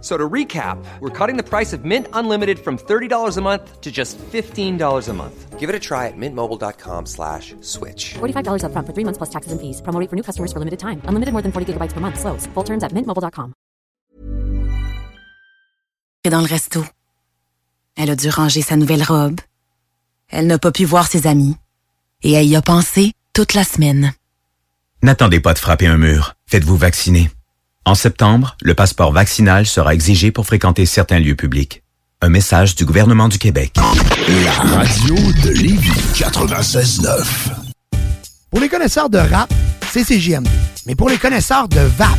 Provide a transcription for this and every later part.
So to recap, we're cutting the price of Mint Unlimited from $30 a month to just $15 a month. Give it a try at mintmobile.com slash switch. $45 upfront for three months plus taxes and fees. Promo rate for new customers for limited time. Unlimited more than 40 gigabytes per month. Slows. Full terms at mintmobile.com. Et dans le resto. Elle a dû ranger sa nouvelle robe. Elle n'a pas pu voir ses amis. Et elle y a pensé toute la semaine. N'attendez pas de frapper un mur. Faites-vous vacciner. En septembre, le passeport vaccinal sera exigé pour fréquenter certains lieux publics. Un message du gouvernement du Québec. La radio de Lévis 96.9. Pour les connaisseurs de rap, c'est CJMD. Mais pour les connaisseurs de VAP,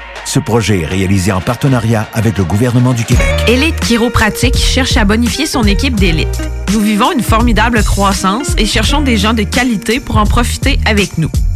Ce projet est réalisé en partenariat avec le gouvernement du Québec. Élite Chiropratique cherche à bonifier son équipe d'élite. Nous vivons une formidable croissance et cherchons des gens de qualité pour en profiter avec nous.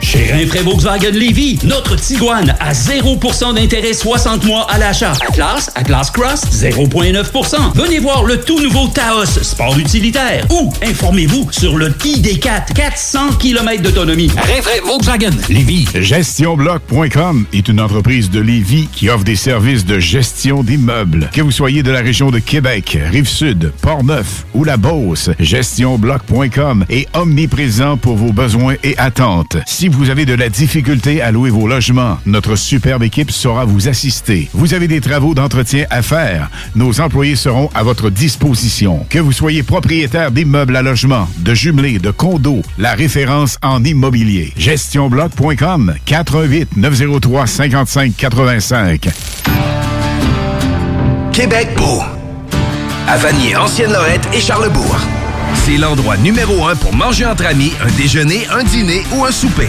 Chez Rinfraie Volkswagen Lévy, notre Tiguan à 0% d'intérêt 60 mois à l'achat. Atlas, Atlas Cross, 0,9%. Venez voir le tout nouveau Taos, sport utilitaire. Ou informez-vous sur le ID4, 400 km d'autonomie. Rinfraie Volkswagen Lévy. GestionBloc.com est une entreprise de Lévis qui offre des services de gestion d'immeubles. Que vous soyez de la région de Québec, Rive-Sud, Port-Neuf ou la Beauce, GestionBloc.com est omniprésent pour vos besoins et attentes. Si avez de la difficulté à louer vos logements, notre superbe équipe saura vous assister. Vous avez des travaux d'entretien à faire, nos employés seront à votre disposition. Que vous soyez propriétaire d'immeubles à logement, de jumelés, de condos, la référence en immobilier. GestionBloc.com 418 903 55 85. Québec beau. À Vanier, Ancienne-Lorette et Charlebourg. C'est l'endroit numéro un pour manger entre amis, un déjeuner, un dîner ou un souper.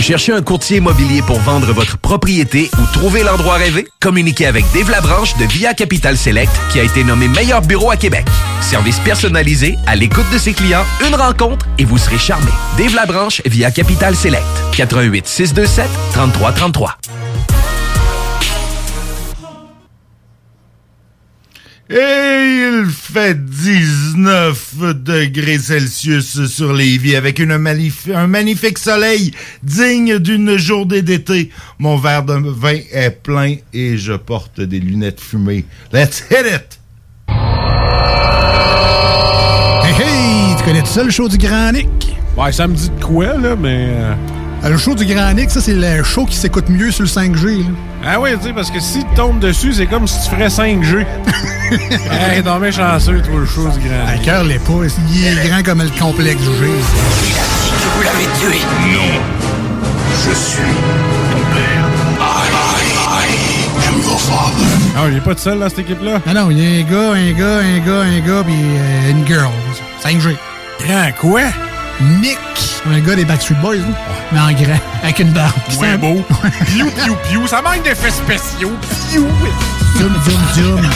Vous cherchez un courtier immobilier pour vendre votre propriété ou trouver l'endroit rêvé? Communiquez avec Dave Labranche de Via Capital Select qui a été nommé meilleur bureau à Québec. Service personnalisé, à l'écoute de ses clients, une rencontre et vous serez charmé. Dave Labranche via Capital Select. 88 627 3333. Et il fait 19 degrés Celsius sur Lévis avec une un magnifique soleil digne d'une journée d'été. Mon verre de vin est plein et je porte des lunettes fumées. Let's hit it! Hey, hey! tu connais tout ça, le show du Grand Nick? Ouais, ça me dit de quoi, là, mais... Euh, Le show du Grand Nick, ça, c'est le show qui s'écoute mieux sur le 5G. Là. Ah oui, tu sais, parce que si tu tombes dessus, c'est comme si tu ferais 5G. hey, t'es bien chanceux, toi, le show du grand. Le cœur l'est pas. Il est grand comme le complexe G. Vous l'avez tué Non. Je suis ton père. I, I am your father. Ah, il est pas tout seul, dans cette équipe-là? Ah non, il y a un gars, un gars, un gars, un gars, puis euh, une girl. 5G. Grand quoi? Nick. Un gars des Backstreet Boys, là. Mais en grand, avec une barbe. Ouais, beau. Piou, piou, piou. Ça manque d'effets spéciaux. Piou. Zoom, zoom, zoom.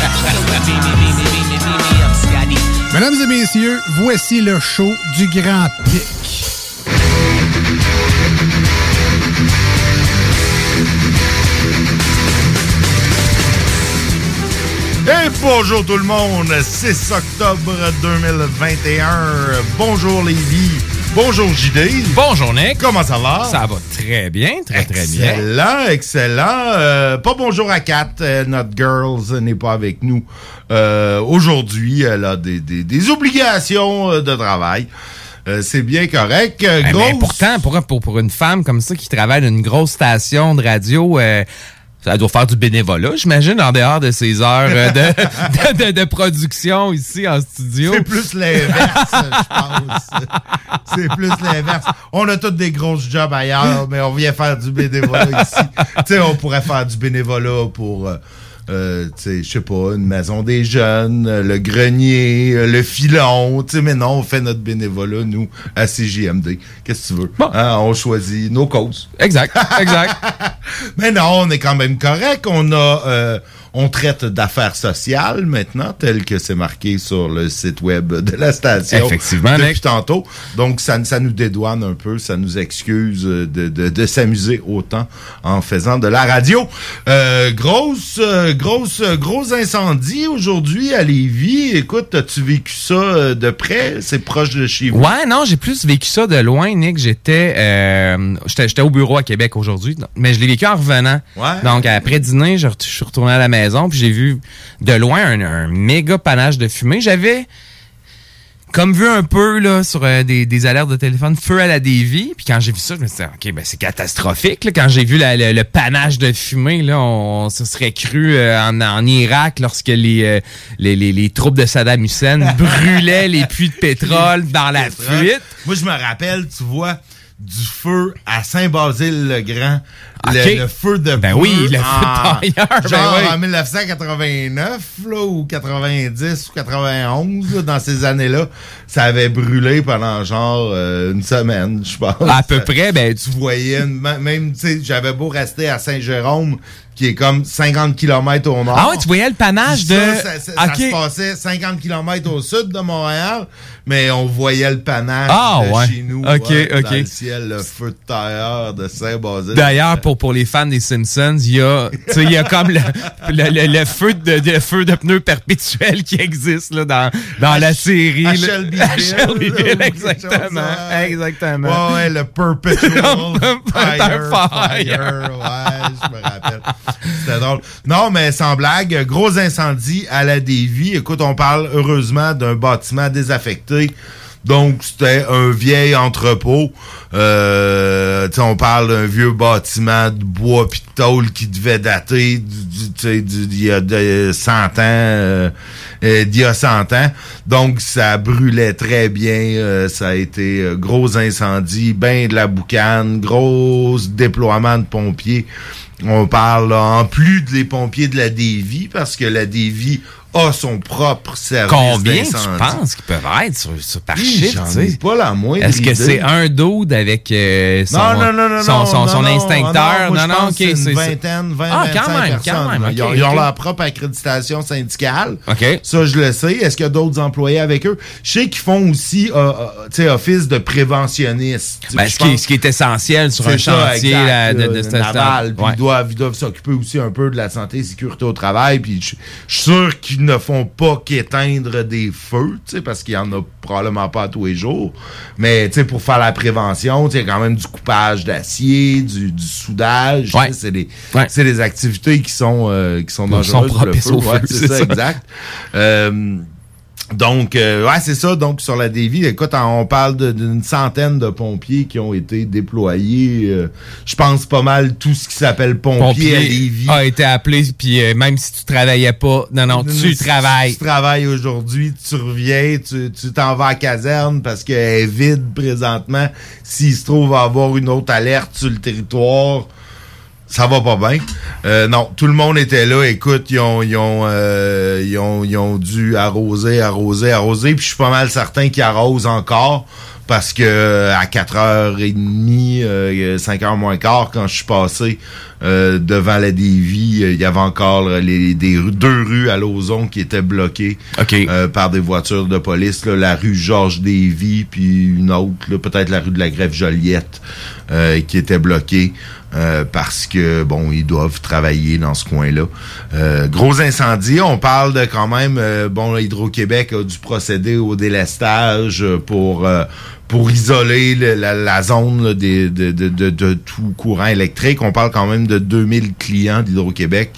Mesdames et messieurs, voici le show du Grand Pic. Et bonjour tout le monde, 6 octobre 2021. Bonjour Lévi. Bonjour JD. Bonjour Nick. Comment ça va? Ça va très bien, très très bien. Excellent, excellent. Euh, pas bonjour à Kat, euh, notre girls n'est pas avec nous euh, aujourd'hui. Elle a des, des- des obligations euh, de travail. Euh, c'est bien correct. Euh, Eh, grosse- mais pourtant, pour, pour, pour une femme comme ça qui travaille dans une grosse station de radio, euh, ça doit faire du bénévolat, j'imagine, en dehors de ses heures euh, de, de, de- de production ici en studio. C'est plus l'inverse, je pense. C'est plus l'inverse. On a tous des grosses jobs ailleurs, mais on vient faire du bénévolat ici. Tu sais, on pourrait faire du bénévolat pour, euh, euh, tu sais, je sais pas, une maison des jeunes, euh, le grenier, euh, le filon. Tu sais, mais non, on fait notre bénévolat, nous, à CJMD. Qu'est-ce que tu veux? Hein, on choisit nos causes. Exact, exact. mais non, on est quand même correct. On a... euh, on traite d'affaires sociales maintenant, tel que c'est marqué sur le site web de la station. Effectivement, depuis tantôt. Donc, ça, ça nous dédouane un peu, ça nous excuse de, de, de s'amuser autant en faisant de la radio. Euh, grosse, grosse, gros incendie aujourd'hui à Lévis. Écoute, as-tu vécu ça euh, de près? C'est proche de chez vous? Ouais, non, j'ai plus vécu ça de loin, Nick. J'étais euh, j'étais j'étais au bureau à Québec aujourd'hui, mais je l'ai vécu en revenant. Ouais. Donc, après dîner, je, je suis retourné à la maison, puis j'ai vu de loin un, un méga panache de fumée. J'avais comme vu un peu là sur euh, des, des alertes de téléphone feu à la dévie puis quand j'ai vu ça je me suis dit ok ben c'est catastrophique là. quand j'ai vu la- le, le panache de fumée là on, se serait cru euh, en, en Irak lorsque les, euh, les, les les troupes de Saddam Hussein brûlaient les puits de pétrole dans la fuite Moi, je me rappelle, tu vois, du feu à Saint-Basile-le-Grand. Le, feu de Ben oui, le feu de tailleur, ben Genre oui. en 1989, là, ou 90 ou 91, là, dans ces années-là, ça avait brûlé pendant genre euh, une semaine, je pense. à peu près ben Tu voyais, une- même, tu sais, j'avais beau rester à Saint-Jérôme, qui est comme 50 km au nord. ah ouais tu voyais le panache de ça, ça, ça Ok. se passait 50 km au sud de Montréal, mais on voyait le panache Ah, de ouais. chez nous. Ok, ouais, ok. Dans le ciel, le feu de tailleur de Saint-Basile. D'ailleurs, pour, pour les fans des Simpsons, il y a, y comme le, le, le- le feu de, le feu de pneus perpétuel qui existe là, dans, dans la série. à. Shelbyville, À Shelbyville, exactement. ouais. Exactement. Ouais, ouais, le Perpetual Fire. Fire. Ouais, je me rappelle. Non, mais sans blague, gros incendie à la Davie. Écoute, on parle heureusement d'un bâtiment désaffecté. Donc, c'était un vieil entrepôt. Euh, on parle d'un vieux bâtiment de bois pis de tôle qui devait dater d'il y a de 100 ans, euh, euh, d'il y a 100 ans. Donc, ça brûlait très bien. euh, ça a été euh, gros incendie, ben de la boucane, gros déploiement de pompiers. On parle en plus des pompiers de la Davie, parce que la Davie a son propre service Combien tu penses qu'ils peuvent être sur, sur par sais? ai pas la moindre Est-ce que c'est un dude avec euh, son, non, non, non, non, son, non, son, non, son non, instincteur? non, non, ok. c'est une vingtaine, 20, Ah, 25 quand même, personnes. quand même. ils, ont, ils ont ok. leur propre accréditation syndicale. OK. Ça, je le sais. Est-ce qu'il y a d'autres employés avec eux? Je sais qu'ils font aussi euh, euh, office de préventionniste. Ben, ce, qui, pense- ce qui est essentiel sur un ça, chantier exact, là, de, de, cette- naval, puis ouais. ils doivent, s'occuper aussi un peu de la santé et sécurité au travail. Puis je suis sûr qu'ils ne font pas qu'éteindre des feux, tu sais, parce qu'il y en a probablement pas à tous les jours. Mais tu sais, pour faire la prévention, il y a quand même du coupage d'acier, du, du soudage. Ouais. C'est des, Ouais. des activités qui sont, euh, qui sont sont dangereuses pour le propices feu. au feu, Ouais, c'est ça, ça. exact. Euh, Donc, euh, ouais, c'est ça. Donc, sur la Davie, écoute, on parle d'une centaine de pompiers qui ont été déployés. euh, je pense pas mal tout ce qui s'appelle pompier, à Lévis. a été appelé, puis euh, même si tu travaillais pas, non, non, tu Si travailles. Tu travailles aujourd'hui, tu reviens, tu tu t'en vas à la caserne parce qu'elle est vide présentement. S'il se trouve à avoir une autre alerte sur le territoire, ça va pas bien. Euh, non, tout le monde était là. Écoute, ils ont, ils ont, euh, ils ont, ils ont dû arroser, arroser, arroser. Puis je suis pas mal certain qu'ils arrosent encore. Parce que euh, à 4h30, euh, 5h moins quart, quand je suis passé euh, devant la Davie, euh, il y avait encore les, des deux rues à Lauson qui étaient bloquées euh, par des voitures de police. là, la rue Georges Davie, puis une autre, peut-être la rue de la Grève Joliette, euh, qui était bloquée. Euh, parce que bon, ils doivent travailler dans ce coin-là. Euh, gros incendie, on parle de quand même euh, bon, Hydro-Québec a dû procéder au délestage pour pour isoler le- la, la zone là, des- de, de, de, de tout courant électrique. On parle quand même de 2000 clients d'Hydro-Québec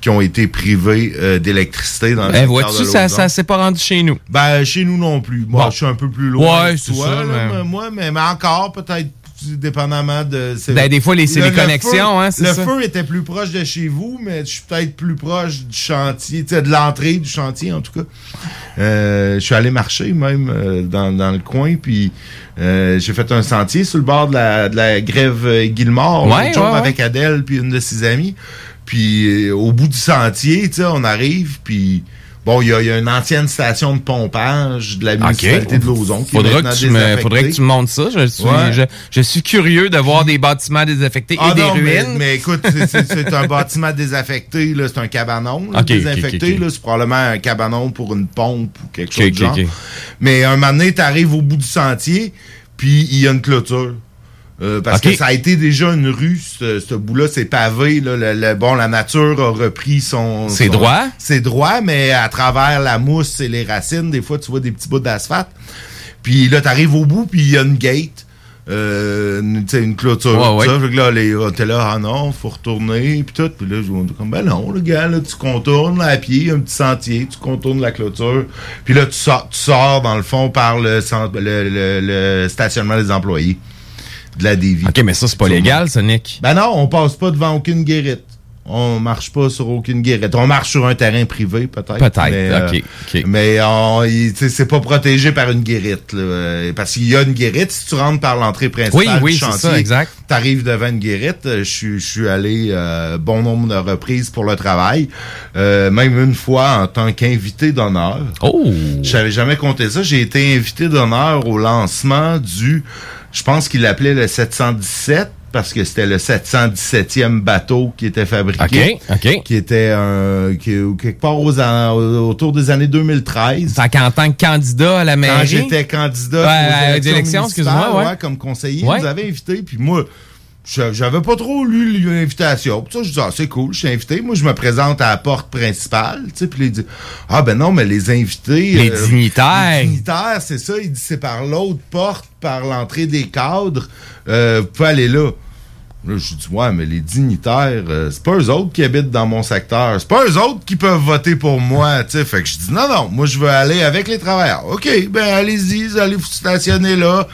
qui ont été privés euh, d'électricité dans le Ben, vois-tu, ça, ça s'est pas rendu chez nous. Ben, chez nous non plus. Moi, Bon. je suis un peu plus loin. Ouais, que c'est toi, ça, là, mais- mais moi, mais, mais encore, peut-être, dépendamment de. Ben, des fois, les- c'est Le- les le connexions, feu- hein, c'est Le ça. feu était plus proche de chez vous, mais je suis peut-être plus proche du chantier, de l'entrée du chantier, en tout cas. Euh, je suis allé marcher, même, euh, dans, dans le coin, puis euh, j'ai fait un sentier sur le bord de la, de la grève Guillemard, Ouais, avec Adèle, puis une de ses amies. Puis au bout du sentier, on arrive, puis bon, il y a, il y a une ancienne station de pompage de la municipalité de Lauson qui est Faudra que, tu me, faudrait que tu me montres ça. Je suis, Ouais. je, je suis curieux de voir des bâtiments désaffectés Ah et des non, mais- ruines. Mais, écoute, c'est- un bâtiment désaffecté, c'est un cabanon là, désaffecté. C'est probablement un cabanon pour une pompe ou quelque chose ok, genre. Mais un moment donné, t'arrives au bout du sentier, puis il y a une clôture. Euh, parce que ça a été déjà une rue, ce, ce bout-là, c'est pavé. Là, le- le- bon, la nature a repris son... Ses droits. Ses droits, mais à travers la mousse et les racines, des fois, tu vois des petits bouts d'asphalte. Puis là, t'arrives au bout, puis il y a une gate. Euh, une, clôture. Ouais, ouais. Ça, là, les, on était là, ah non, faut retourner, puis tout. Puis là, je comme, ben non, le gars, là, tu contournes à pied, un petit sentier, tu contournes la clôture. Puis là, tu sors, tu sors dans le fond par le, centre- le, le- le stationnement des employés de la DV. OK, mais ça, c'est pas légal, ça, Nick. Ben non, on passe pas devant aucune guérite. On marche pas sur aucune guérite. On marche sur un terrain privé, peut-être. Peut-être, mais, ok, ok. Mais on- c'est pas protégé par une guérite. là, euh, parce qu'il y a une guérite. Si tu rentres par l'entrée principale Oui, oui, du c'est chantier, ça, exact. t'arrives devant une guérite. Euh, Je suis- je suis allé euh, bon nombre de reprises pour le travail. Euh, même une fois en tant qu'invité d'honneur. Oh! J'avais jamais compté ça. J'ai été invité d'honneur au lancement du... Je pense qu'il l'appelait le 717 parce que c'était le 717e bateau qui était fabriqué. OK, OK. Qui était un, qui, quelque part aux autour des années 2013. Fait qu'en tant que candidat à la mairie. Quand j'étais candidat Ouais, aux élections, excuse-moi, ouais. comme conseiller, Ouais. vous avez invité, puis moi, j'avais pas trop lu l'invitation. Puis ça, je dis, ah, c'est cool, je suis invité. Moi, je me présente à la porte principale, tu sais, puis il dit, ah, ben non, mais les invités... Les dignitaires. Les dignitaires, c'est ça, il dit, c'est par l'autre porte, par l'entrée des cadres, euh, vous pouvez aller là. Là, je dis, ouais, mais les dignitaires, euh, c'est pas eux autres qui habitent dans mon secteur. C'est pas eux autres qui peuvent voter pour moi, tu sais. Fait que je dis, non, non, moi, je veux aller avec les travailleurs. OK, ben, allez-y, allez vous stationner là.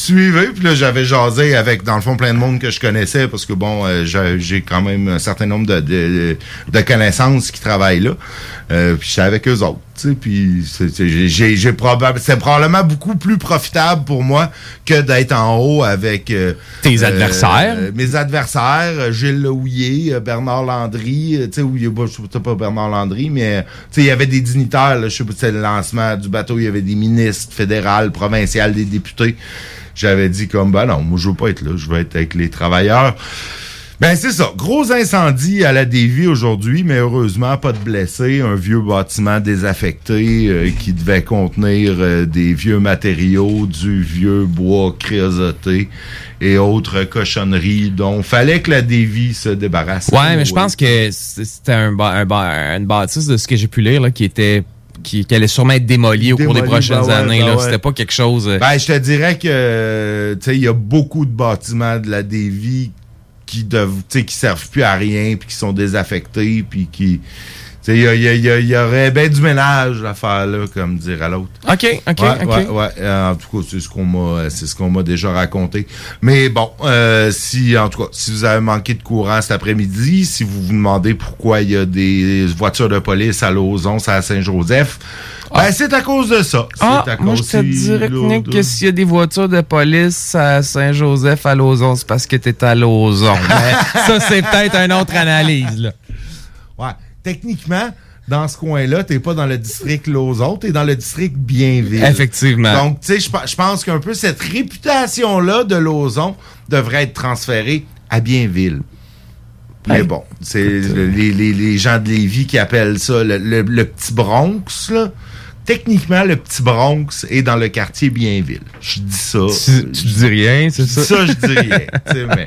Suivez. Puis là, j'avais jasé avec, dans le fond, plein de monde que je connaissais parce que, bon, euh, j'ai quand même un certain nombre de, de, de connaissances qui travaillent là. Euh, puis j'étais avec eux autres, tu sais. Puis c'est- probable, c'est probablement beaucoup plus profitable pour moi que d'être en haut avec... euh, Tes euh, adversaires? euh, mes adversaires, euh, Gilles Lehouillier, euh, Bernard Landry, tu sais, où il y a, bah, pas Bernard Landry, mais, tu sais, il y avait des dignitaires, je sais pas, c'était le lancement du bateau, il y avait des ministres fédérales, provinciales, des députés. J'avais dit comme, ben non, moi, je veux pas être là, je veux être avec les travailleurs. Ben, c'est ça. Gros incendie à la Davie aujourd'hui, mais heureusement, pas de blessés. Un vieux bâtiment désaffecté euh, qui devait contenir euh, des vieux matériaux, du vieux bois créosoté et autres cochonneries dont fallait que la Davie se débarrasse. Ouais, mais je pense que c'était un, bâtisse de ce que j'ai pu lire là, qui était qui, qui allait sûrement être démolie au cours des prochaines ben ouais, années. ben ouais. C'était pas quelque chose. euh, Ben, je te dirais que, tu sais, il y a beaucoup de bâtiments de la Davie qui qui servent plus à rien, puis qui sont désaffectés, puis qui, il y, aurait bien du ménage à faire là, comme dire à l'autre. OK, OK, Ouais, OK. ouais, ouais. Euh, en tout cas, c'est ce qu'on m'a, c'est ce qu'on m'a déjà raconté. Mais bon, euh, si en tout cas, si vous avez manqué de courant cet après-midi, si vous vous demandez pourquoi il y a des voitures de police à Lauson, à Saint-Joseph, ben c'est à cause de ça. C'est Ah, à moi, je cause te dirais, Nick, que s'il y a des voitures de police à Saint-Joseph, à Lauson, c'est parce que t'es à Lauson. Ça, c'est peut-être une autre analyse, là. Ouais. Techniquement, dans ce coin-là, t'es pas dans le district Lauson, t'es dans le district Bienville. Effectivement. Donc, tu sais, je pe- je pense qu'un peu cette réputation-là de Lauson devrait être transférée à Bienville. Mais bon, c'est le- les, les- les gens de Lévis qui appellent ça le, le- le petit Bronx, là. Techniquement, le petit Bronx est dans le quartier Bienville. Je dis ça. Tu, tu dis rien, c'est ça? Ça, je dis rien. mais,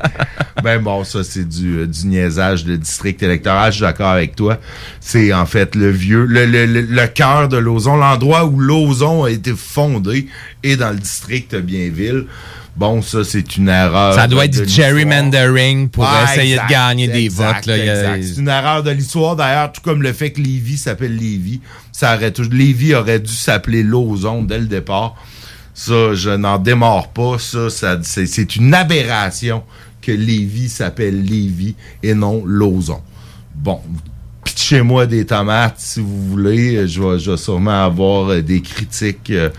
ben bon, ça, c'est du, euh, du niaisage de district électoral. Je suis d'accord avec toi. C'est en fait le vieux, le, le, le, le cœur de Lauson, l'endroit où Lauson a été fondé est dans le district Bienville. Bon, ça, c'est une erreur. Ça doit être du gerrymandering pour Ouais, essayer exact, de gagner des votes. Là. A- exact. C'est une erreur de l'histoire, d'ailleurs, tout comme le fait que Lévis s'appelle Lévis. Ça aurait tout, Lévis aurait dû s'appeler Lauson dès le départ. Ça, je n'en démarre pas. Ça, ça c'est, une aberration que Lévis s'appelle Lévis et non Lauson. Bon, pitchez-moi des tomates si vous voulez. Je vais, je vais sûrement avoir euh, des critiques euh,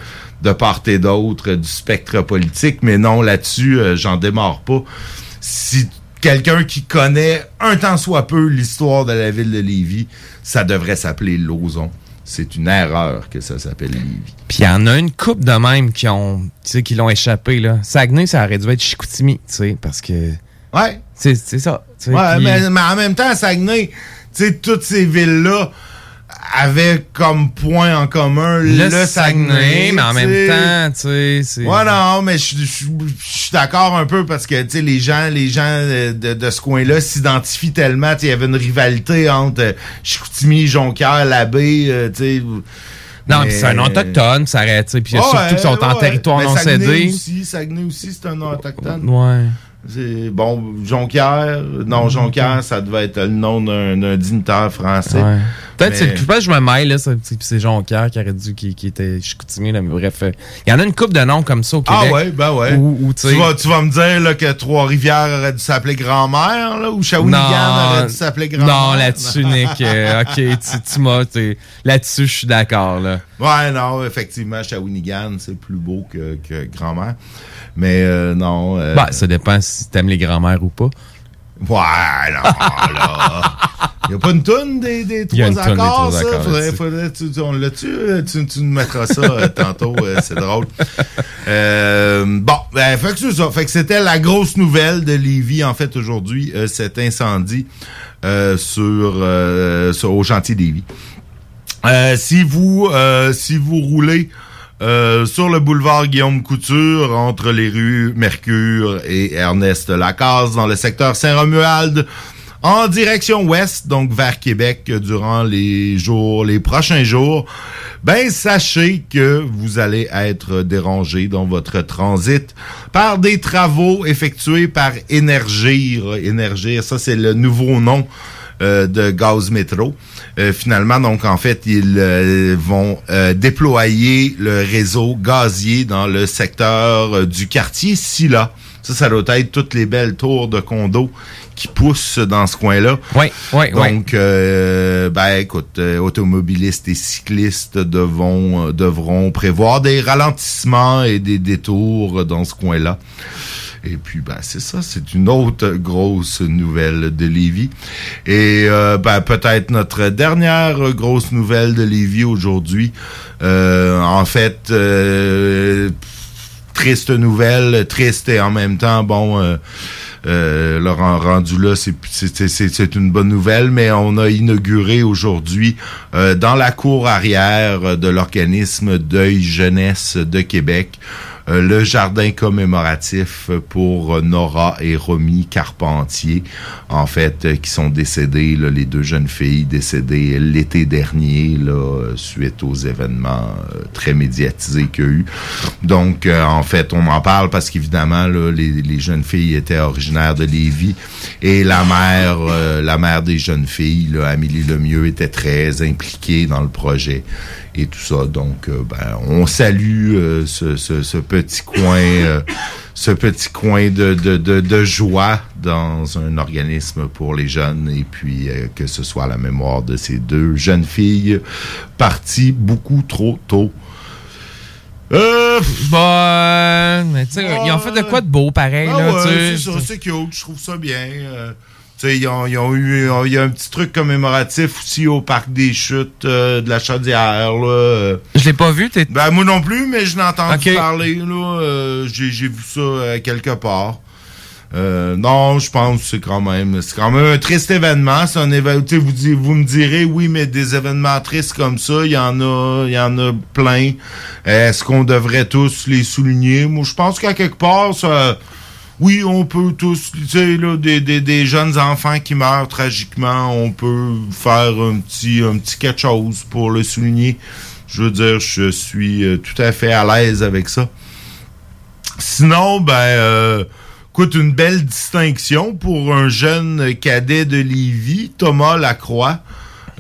de part et d'autre du spectre politique, mais non, là-dessus, euh, j'en démarre pas. Si quelqu'un qui connaît un tant soit peu l'histoire de la ville de Lévis, ça devrait s'appeler Lauson. C'est une erreur que ça s'appelle Lévis. Puis il y en a une coupe de même qui ont, tu sais, qui l'ont échappé là. Saguenay, ça aurait dû être Chicoutimi, tu sais, parce que. Ouais. C'est ça. Ouais, mais, mais en même temps, Saguenay, tu sais, toutes ces villes-là avaient comme point en commun le, le Saguenay, mais en même temps, tu sais, c'est. Ouais, non, mais je suis d'accord un peu parce que, tu sais, les gens, les gens de, de ce coin-là s'identifient tellement. Tu sais, il y avait une rivalité entre Chicoutimi, Jonquière, Labbé, euh, tu sais. Non, c'est un autochtone, ça arrête, tu sais, puis Ouais, surtout qu'ils sont en territoire Mais non Saguenay cédé. Aussi, Saguenay aussi, c'est un autochtone. Ouais. Bon, Jonquière, non, Jonquière, ça devait être le nom d'un dignitaire français. Ouais. Peut-être, Mais- c'est- je pense que je me mêle, là, c'est- Jonquière qui aurait dû, qui, qui était Chicoutimi, là, mais bref. euh, Il y en a une coupe de noms comme ça au Québec. Ah ouais, ben ouais. Où- où, tu vas, tu vas me dire là, que Trois-Rivières aurait dû s'appeler Grand-Mère, là, ou Shawinigan aurait dû s'appeler Grand-Mère. Non, là-dessus, Nick. euh, ok, tu, tu m'as. t'es- Là-dessus, je suis d'accord, là. Ouais, non, effectivement, Shawinigan, c'est plus beau que, que Grand-Mère. Mais euh, non. euh, Bah, ça dépend si t'aimes les grands-mères ou pas. Ouais, non, là. Il a pas une toune des, trois une toune des accords, trois ça? accords Faudrait, là-dessus. faudrait, tu, on l'a-tu? euh, Tu, tu nous mettras ça euh, tantôt, euh, c'est drôle. Euh, bon, ben, fait que c'est ça. Fait que c'était la grosse nouvelle de Lévis, en fait, aujourd'hui, cet incendie sur, sur- au chantier Lévis. Si vous si vous roulez euh, sur le boulevard Guillaume Couture entre les rues Mercure et Ernest Lacasse dans le secteur Saint-Romuald en direction ouest, donc vers Québec durant les jours, les prochains jours, ben sachez que vous allez être dérangé dans votre transit par des travaux effectués par Énergir. Énergir, ça c'est le nouveau nom euh, de Gaz Métro. Euh, finalement, donc en fait, ils euh, vont euh, déployer le réseau gazier dans le secteur euh, du quartier Silla. Ça, ça doit être toutes les belles tours de condos qui poussent dans ce coin-là. Oui, oui, oui. Donc, euh, ben écoute, euh, automobilistes et cyclistes devront, euh, devront prévoir des ralentissements et des détours dans ce coin-là. Et puis, ben, c'est ça, c'est une autre grosse nouvelle de Lévis. Et euh, ben, peut-être notre dernière grosse nouvelle de Lévis aujourd'hui. Euh, en fait, euh, triste nouvelle, triste et en même temps, bon... Euh, euh, Laurent rendu là, c'est une bonne nouvelle, mais on a inauguré aujourd'hui euh, dans la cour arrière de l'organisme Deuil Jeunesse de Québec le jardin commémoratif pour Nora et Romy Carpentier, en fait, euh, qui sont décédées, les deux jeunes filles décédées l'été dernier, là, euh, suite aux événements euh, très médiatisés qu'il y a eu. Donc, euh, en fait, on en parle parce qu'évidemment, les, les jeunes filles étaient originaires de Lévis et la mère, euh, la mère des jeunes filles, Amélie Lemieux, était très impliquée dans le projet et tout ça. Donc, euh, ben, on salue euh, ce, ce- ce petit coin, euh, ce petit coin de, de, de, de joie dans un organisme pour les jeunes et puis que ce soit la mémoire de ces deux jeunes filles parties beaucoup trop tôt. Euh, Bon, mais tu sais, ils ont fait de quoi de beau pareil, ah là, ouais, c'est cute, je trouve ça bien. Euh, ils ont, ils ont eu, il y a un petit truc commémoratif aussi au parc des chutes euh, de la Chaudière, là. euh. Je l'ai pas vu, t'es... Ben, moi non plus, mais je l'ai entendu parler, là. euh, j'ai, vu ça euh, quelque part. Euh, non, je pense que c'est quand même, c'est quand même un triste événement. C'est un événement, vous, vous me direz, oui, mais des événements tristes comme ça, il y en a, il y en a plein. Est-ce qu'on devrait tous les souligner? Moi, je pense qu'à quelque part, ça, oui, on peut tous, tu sais, là, des, jeunes enfants qui meurent tragiquement, on peut faire un petit, un petit quelque chose pour le souligner. Je veux dire, je suis euh, tout à fait à l'aise avec ça. Sinon, ben, euh, écoute, une belle distinction pour un jeune cadet de Lévis, Thomas Lacroix,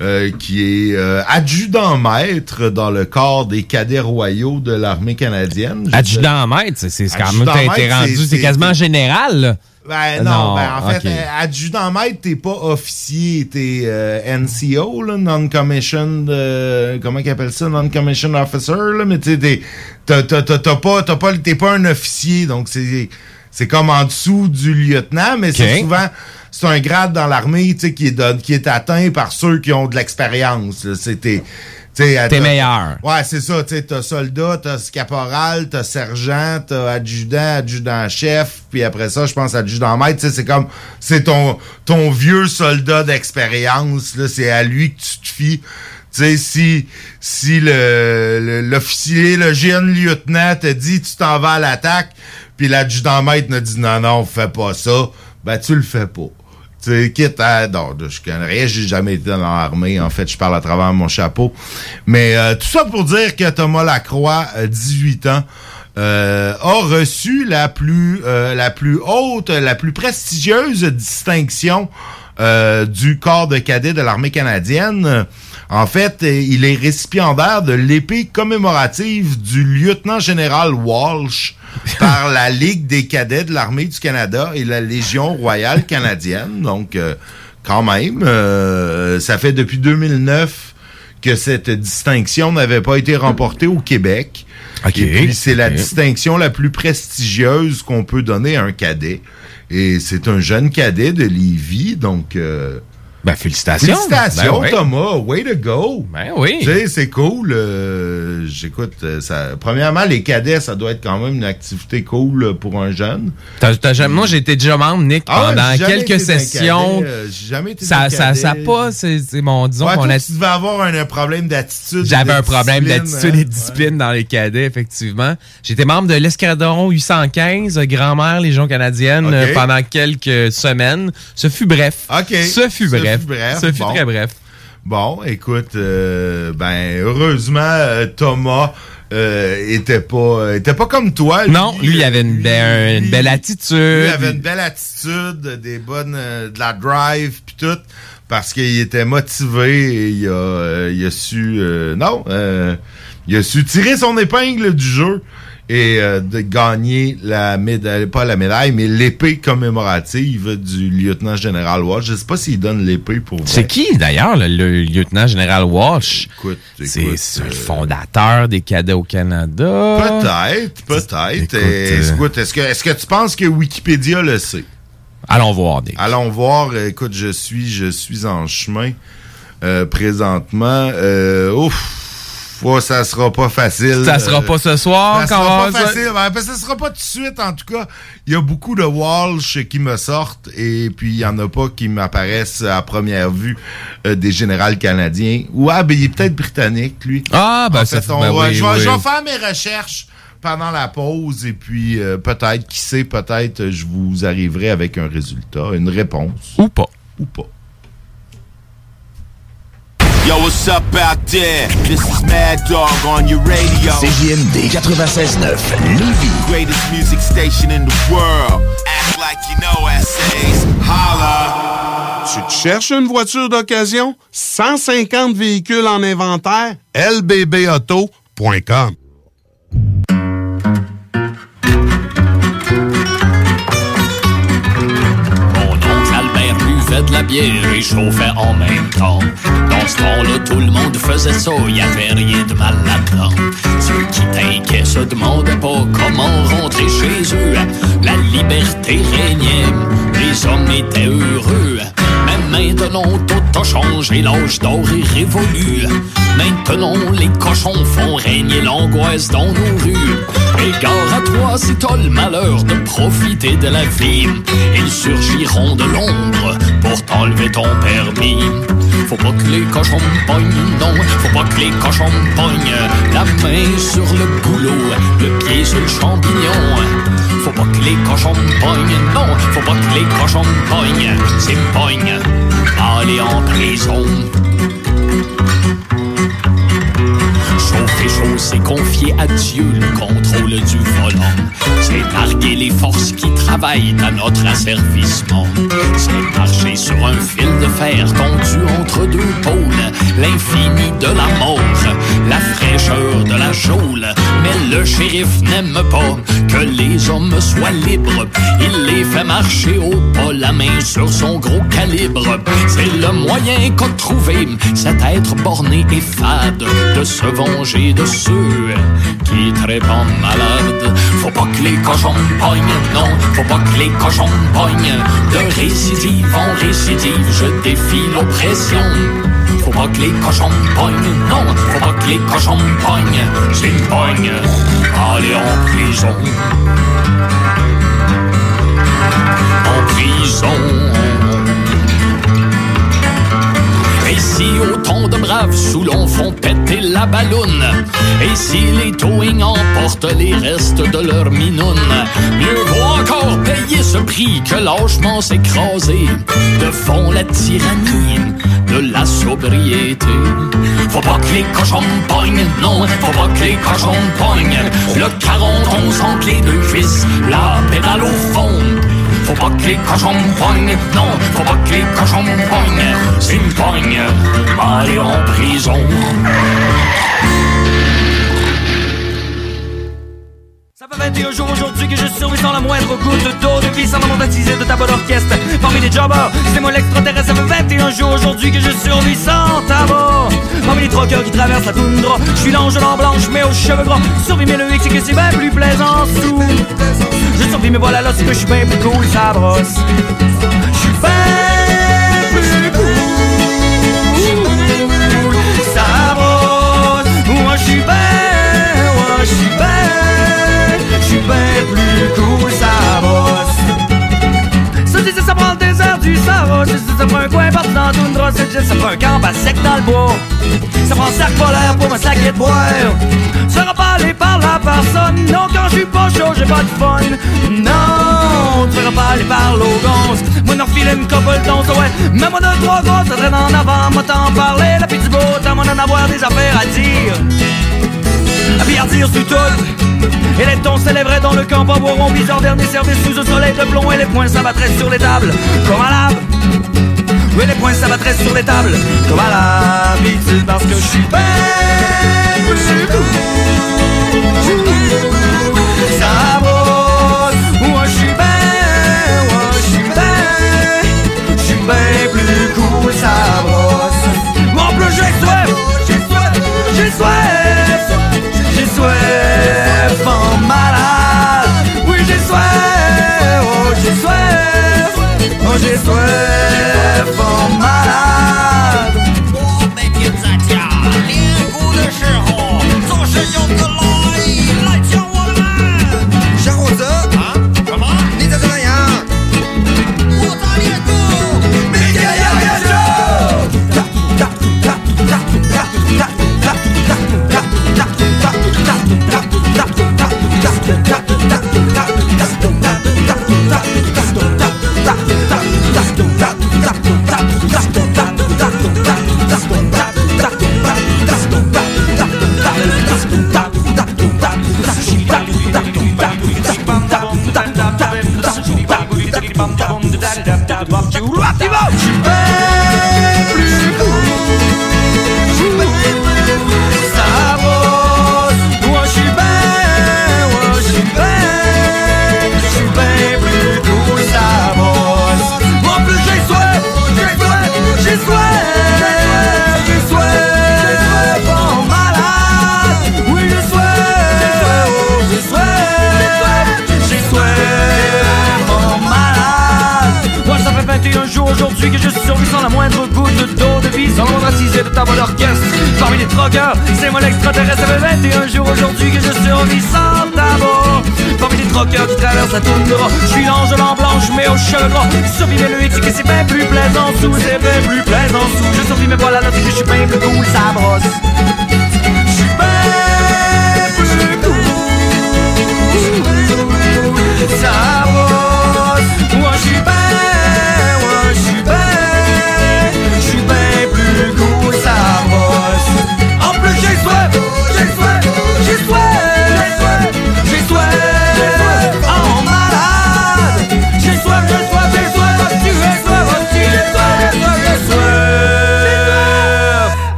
euh, qui est euh, adjudant-maître dans le corps des cadets royaux de l'armée canadienne. Je Adjudant maître, c'est c'est quand même, t'es- Adjudant-maître, t'es rendu, c'est- quasiment général, là. Ben non, Non, ben en fait, euh, adjudant-maître, t'es pas officier, t'es euh, NCO, non-commissioned, euh, comment qu'ils appellent ça, non-commissioned officer, là, mais t'es- t'as t'as- t'as- t'as pas, t'as pas, t'es pas un officier, donc c'est c'est comme en dessous du lieutenant, mais c'est souvent, c'est un grade dans l'armée, tu sais, qui est, qui est atteint par ceux qui ont de l'expérience. C'était... T'es T'es meilleur. Ouais, c'est ça. T'as soldat, t'as caporal, t'as sergent, t'as adjudant, adjudant-chef, puis après ça, je pense adjudant-maître. C'est comme, c'est ton, ton vieux soldat d'expérience, là, c'est à lui que tu te fies. Tu sais, si, si le, le- l'officier, le jeune lieutenant te dit, tu t'en vas à l'attaque, puis l'adjudant-maître ne dit, non, non, fais pas ça, ben, tu le fais pas. Tu sais, quitte à... Non, je connais j'ai jamais été dans l'armée. En fait, je parle à travers mon chapeau. Mais euh, tout ça pour dire que Thomas Lacroix, euh, 18 ans, euh, a reçu la plus, euh, la plus haute, la plus prestigieuse distinction euh, du corps de cadet de l'armée canadienne. En fait, euh, il est récipiendaire de l'épée commémorative du lieutenant-général Walsh par la Ligue des cadets de l'armée du Canada et la Légion royale canadienne. Donc, euh, quand même, euh, ça fait depuis 2009 que cette distinction n'avait pas été remportée au Québec. Et puis, c'est la distinction la plus prestigieuse qu'on peut donner à un cadet. Et c'est un jeune cadet de Lévis, donc... euh, ben, félicitations. Félicitations, Ben. Thomas. Way to go. Ben oui. Tu sais, c'est cool. euh, J'écoute, euh, ça. Premièrement, les cadets, ça doit être quand même une activité cool euh, pour un jeune. T'as jamais- moi, j'ai été déjà membre, Nick, Ah pendant quelques sessions. euh, j'ai jamais été ça, ça, ça pas, c'est, bon, disons Ouais, qu'on a. tu devais avoir un, problème d'attitude. J'avais un problème d'attitude hein. et de discipline dans les cadets, effectivement. J'étais membre de l'escadron 815, euh, grand-mère Légion canadienne, Ok. euh, pendant quelques semaines. Ce fut bref. OK. Ce fut Ce bref. bref, Ce fut bon. très bref. Bon, écoute, euh, ben heureusement euh, Thomas euh, était pas était pas comme toi. Non, lui, il avait une, be- une belle attitude. Lui avait une belle attitude, des bonnes, de la drive puis tout, parce qu'il était motivé et il a, il a su, non, il a su tirer son épingle du jeu et euh, de gagner la médaille, pas la médaille, mais l'épée commémorative du lieutenant-général Walsh. Je sais pas s'il donne l'épée pour. C'est qui, d'ailleurs, le, le lieutenant-général Walsh? Écoute, C'est c'est euh, le fondateur des cadets au Canada. Peut-être, peut-être. Écoute, Euh, est-ce que, est-ce que tu penses que Wikipédia le sait? Allons voir, Nick. Allons voir. Écoute, je suis, je suis en chemin euh, présentement. Ouf, ouais, ça sera pas facile. Ça sera pas ce soir ça quand sera pas ça- facile. Ben, ben, ça sera pas tout de suite, en tout cas. Il y a beaucoup de Walsh qui me sortent et puis il y en a pas qui m'apparaissent à première vue euh, des générales canadiens. Ou ah, ben il est peut-être britannique, lui. Ah, ben En ça fait, fait- on ben va- oui, je, vais, oui. je vais faire mes recherches pendant la pause et puis euh, peut-être, qui sait, peut-être je vous arriverai avec un résultat, une réponse. Ou pas. Ou pas. Yo, what's up out there? This is Mad Dog on your radio. CJMD 96.9 Lévis. Greatest music station in the world. Act like you know essays. Holla. Tu te cherches une voiture d'occasion? 150 véhicules en inventaire? lbbauto.com bière et chauffait en même temps. Dans ce temps-là, tout le monde faisait ça, y avait rien de mal là-dedans. Qui t'inquiètent se demandaient pas comment rentrer chez eux. La liberté régnait, les hommes étaient heureux. Mais maintenant, tout a changé, l'âge d'or est révolu. Maintenant, les cochons font régner l'angoisse dans nos rues. Et gare à toi si t'as le malheur de profiter de la vie. Ils surgiront de l'ombre pour t'enlever ton permis. Faut pas que les cochons pognent, non, faut pas que les cochons pognent. La main sur le boulot, le pied sur le champignon. Faut pas que les cochons pognent, non, faut pas que les cochons pognent. C'est me pognent, aller en prison. Chauffer chaud, c'est confier à Dieu le contrôle du volant. C'est narguer les forces qui travaillent à notre asservissement. C'est marcher sur un fil de fer tendu entre deux pôles. L'infini de la mort, la fraîcheur de la geôle. Mais le shérif n'aime pas que les hommes soient libres. Il les fait marcher au pas, la main sur son gros calibre. C'est le moyen qu'a trouvé cet être borné et fade de se de ceux qui trépent malade. Faut pas que les cochons pognent, non, faut pas que les cochons pognent. De récidive en récidive, je défie l'oppression. Faut pas que les cochons pognent, non, faut pas que les cochons pognent. C'est aller en prison. En prison. Et si autant de braves Soulons font péter la balloune Et si les towing emportent les restes de leur minoune Mieux vaut encore payer ce prix que lâchement s'écraser. Devant la tyrannie de la sobriété. Faut pas que les cochons pognent, non, faut pas que les cochons pognent. Le caronton entre les deux cuisses, la pédale au fond faut pas que les cochons me pognent, non, faut pas que les cochons me pognent. S'ils me pognent, aller en prison. Fait 21 jours aujourd'hui que je survis sans la moindre goutte d'eau de vie sans la de ta bonne orchestre. Parmi les jobbers, c'est moi l'extraterrestre. Ça fait 21 jours aujourd'hui que je survis sans tabac. Parmi les troqueurs qui traversent la toundra, je suis l'ange en blanche mais aux cheveux gras. Survie mais le hic c'est que c'est bien plus plaisant sous. Je survis mais voilà là c'est que je suis bien plus cool, ça brosse. Je suis bien plus cool, ça brosse. Moi je suis bien, moi je suis bien, prend le désert du Sahara, ça ça prend un coin partout dans la toundra, ça dit ça prend un camp à sec dans le bois. Ça prend un sac polaire pour me saquer de boire. Sera pas allé par la personne, non quand je suis pas chaud j'ai pas de fun. Non, tu feras pas aller par l'ogance. Moi n'en refile une couple d'onces, ouais. Même moi deux trois grosses, ça traîne en avant, moi t'en parler. La du beau temps, moi d'en avoir des affaires à dire. À dire sous tout Et les tons célèbrés dans le camp. Boiront bizarre dernier service sous un soleil de plomb Et les poings s'abattraient sur les tables. Comme à lave Oui les poings s'abattraient sur les tables. Comme à l'habitude Parce que je suis bien plus cool. 随风漫我每天在家练功的时 de. Parmi les troqueurs, c'est moi l'extraterrestre. Ça fait 21 jours aujourd'hui que je survis sans tabac. Parmi les troqueurs qui traversent la toundra, je suis l'ange de l'an blanche, mais au cheveux gras. Survivre le éthique et c'est bien plus plaisant sous, c'est bien plus plaisant sous. Je survis, mais voilà, l'autre, que je suis bien plus cool, ça brosse. Je suis bien plus cool, ça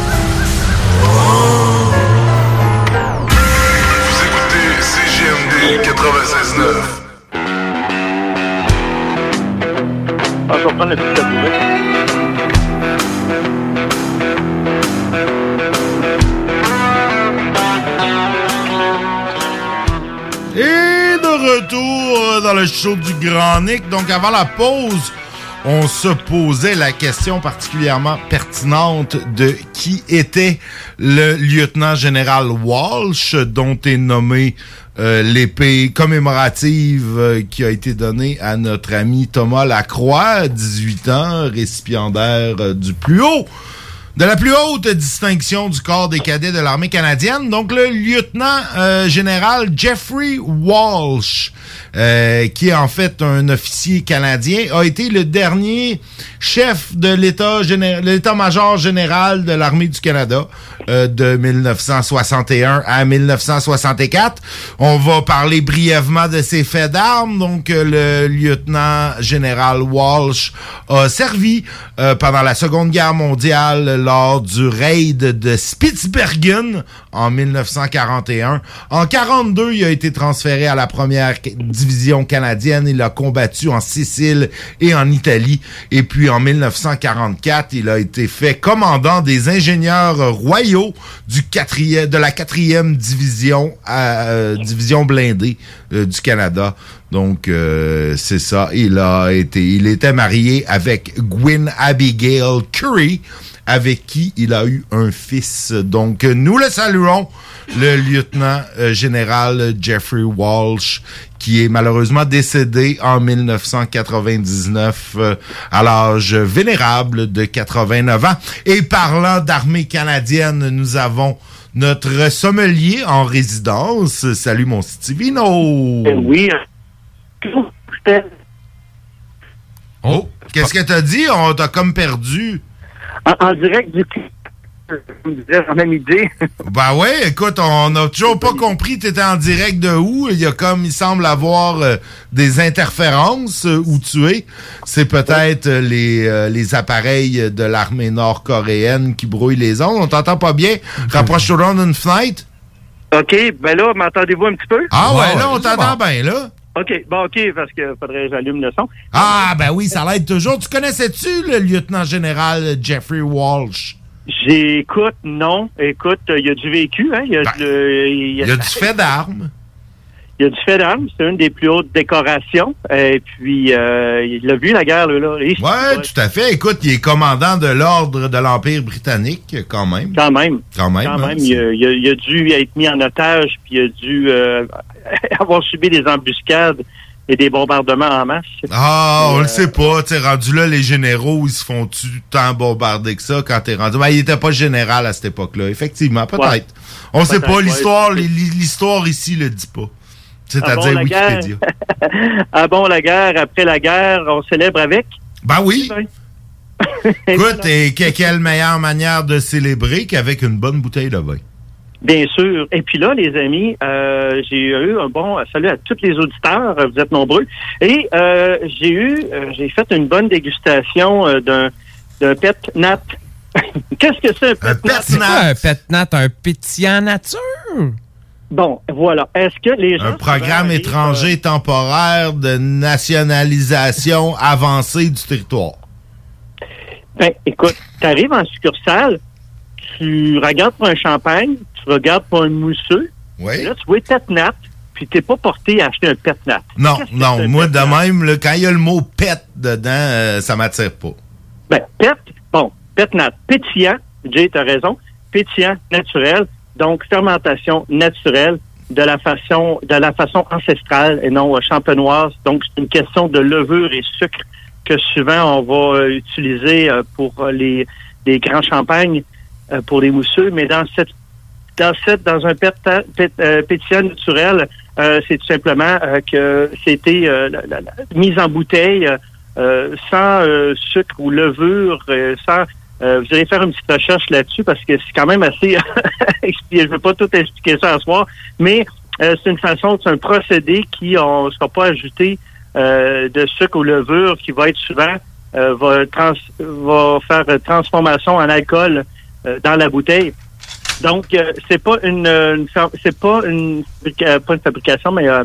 Vous 96.9. Ah, je vais prendre le petit tabouret. Et de retour dans le show du Grand Nick. Donc, avant la pause, on se posait la question particulièrement pertinente de qui était le lieutenant général Walsh, dont est nommé euh, l'épée commémorative euh, qui a été donnée à notre ami Thomas Lacroix, 18 ans, récipiendaire euh, du plus haut de la plus haute distinction du corps des cadets de l'armée canadienne, donc le lieutenant général Jeffrey Walsh, euh, qui est en fait un officier canadien, a été le dernier chef de l'état-major général de l'armée du Canada euh, de 1961 à 1964. On va parler brièvement de ses faits d'armes. Donc, euh, le lieutenant général Walsh a servi euh, pendant la Seconde Guerre mondiale lors du raid de Spitsbergen en 1941. En 42, il a été transféré à la première division canadienne. Il a combattu en Sicile et en Italie. Et puis en 1944, il a été fait commandant des ingénieurs royaux du quatrième, de la quatrième division, euh, division blindée euh, du Canada. Donc euh, c'est ça. Il a été, il était marié avec Gwyn Abigail Curry, avec qui il a eu un fils. Donc nous le saluons, le lieutenant euh, général Jeffrey Walsh, qui est malheureusement décédé en 1999 euh, à l'âge vénérable de 89 ans. Et parlant d'armée canadienne, nous avons notre sommelier en résidence. Salut mon Stivino. Oui. Oh, qu'est-ce que t'as dit? On t'a comme perdu. En, en direct du comme disait la même idée. Ben ouais, écoute, on n'a toujours pas compris t'étais en direct de où? Il y a comme, il semble avoir euh, des interférences euh, où tu es. C'est peut-être euh, les, euh, les appareils de l'armée nord-coréenne qui brouillent les ondes. On t'entend pas bien. Rapproche-toi d'une fenêtre. OK, ben là, m'entendez-vous un petit peu? Ah ouais, là, on t'entend bien, là. OK, bon, OK, parce que faudrait que j'allume le son. Ah, ben oui, ça l'aide toujours. Tu connaissais-tu le lieutenant général Jeffrey Walsh? J'écoute, non. Écoute, euh, il y a du vécu, hein? Il y a, le- il y a- Ben, Il y a du fait d'armes. Il y a du fait d'armes. C'est une des plus hautes décorations. Et puis, euh, il a vu la guerre, là. là. Ouais, tout à fait. Écoute, il est commandant de l'ordre de l'Empire britannique, quand même. Quand même. Quand même. Quand hein, même, il a, il a- il a dû être mis en otage, puis il a dû euh, avoir subi des embuscades et des bombardements en masse. Ah, on Euh, le sait pas. T'es rendu là, les généraux, ils se font-tu tant bombarder que ça quand t'es rendu? Ben, il était pas général à cette époque-là. Effectivement, peut-être. Ouais. On sait Peut-être, pas. L'histoire, l'histoire ici le dit pas. Ah bon, C'est-à-dire la guerre? Wikipédia. ah bon, la guerre, après la guerre, on célèbre avec? Ben oui. Écoute, et que- quelle meilleure manière de célébrer qu'avec une bonne bouteille de vin? Bien sûr. Et puis là, les amis, euh, j'ai eu un bon salut à tous les auditeurs. euh, Vous êtes nombreux. Et euh, j'ai eu, euh, j'ai fait une bonne dégustation euh, d'un d'un pet nat. Qu'est-ce que c'est un pet nat? C'est quoi un pet nat? Un pétillant nature? Bon, voilà. Est-ce que les gens Un programme étranger temporaire de nationalisation avancée du territoire? Ben, écoute, tu arrives en succursale, tu regardes pour un champagne, tu regardes pour un mousseux. Oui. Là, tu vois tête nat, puis t'es pas porté à acheter un pet nat. Non, non, moi de même, là, quand il y a le mot pet dedans, euh, ça m'attire pas. Ben, pet, bon, pet nat, pétillant, Jay, t'as raison, pétillant, naturel, donc fermentation naturelle de la façon de la façon ancestrale et non euh, champenoise. Donc, c'est une question de levure et sucre que souvent on va euh, utiliser euh, pour les, les grands champagnes, pour les mousseux. Mais dans cette dans cette, dans un pétillant naturel, euh, c'est tout simplement que c'était la, la- la mise en bouteille sans sucre ou levure, sans. Euh, vous allez faire une petite recherche là-dessus parce que c'est quand même assez. Je veux pas tout expliquer ça ce soir, mais euh, c'est une façon, c'est un procédé qui on ne sera pas ajouté euh, de sucre ou levure qui va être souvent euh, va, trans, va faire transformation en alcool euh, dans la bouteille. Donc euh, c'est pas une, c'est pas une pas une fabrication mais euh,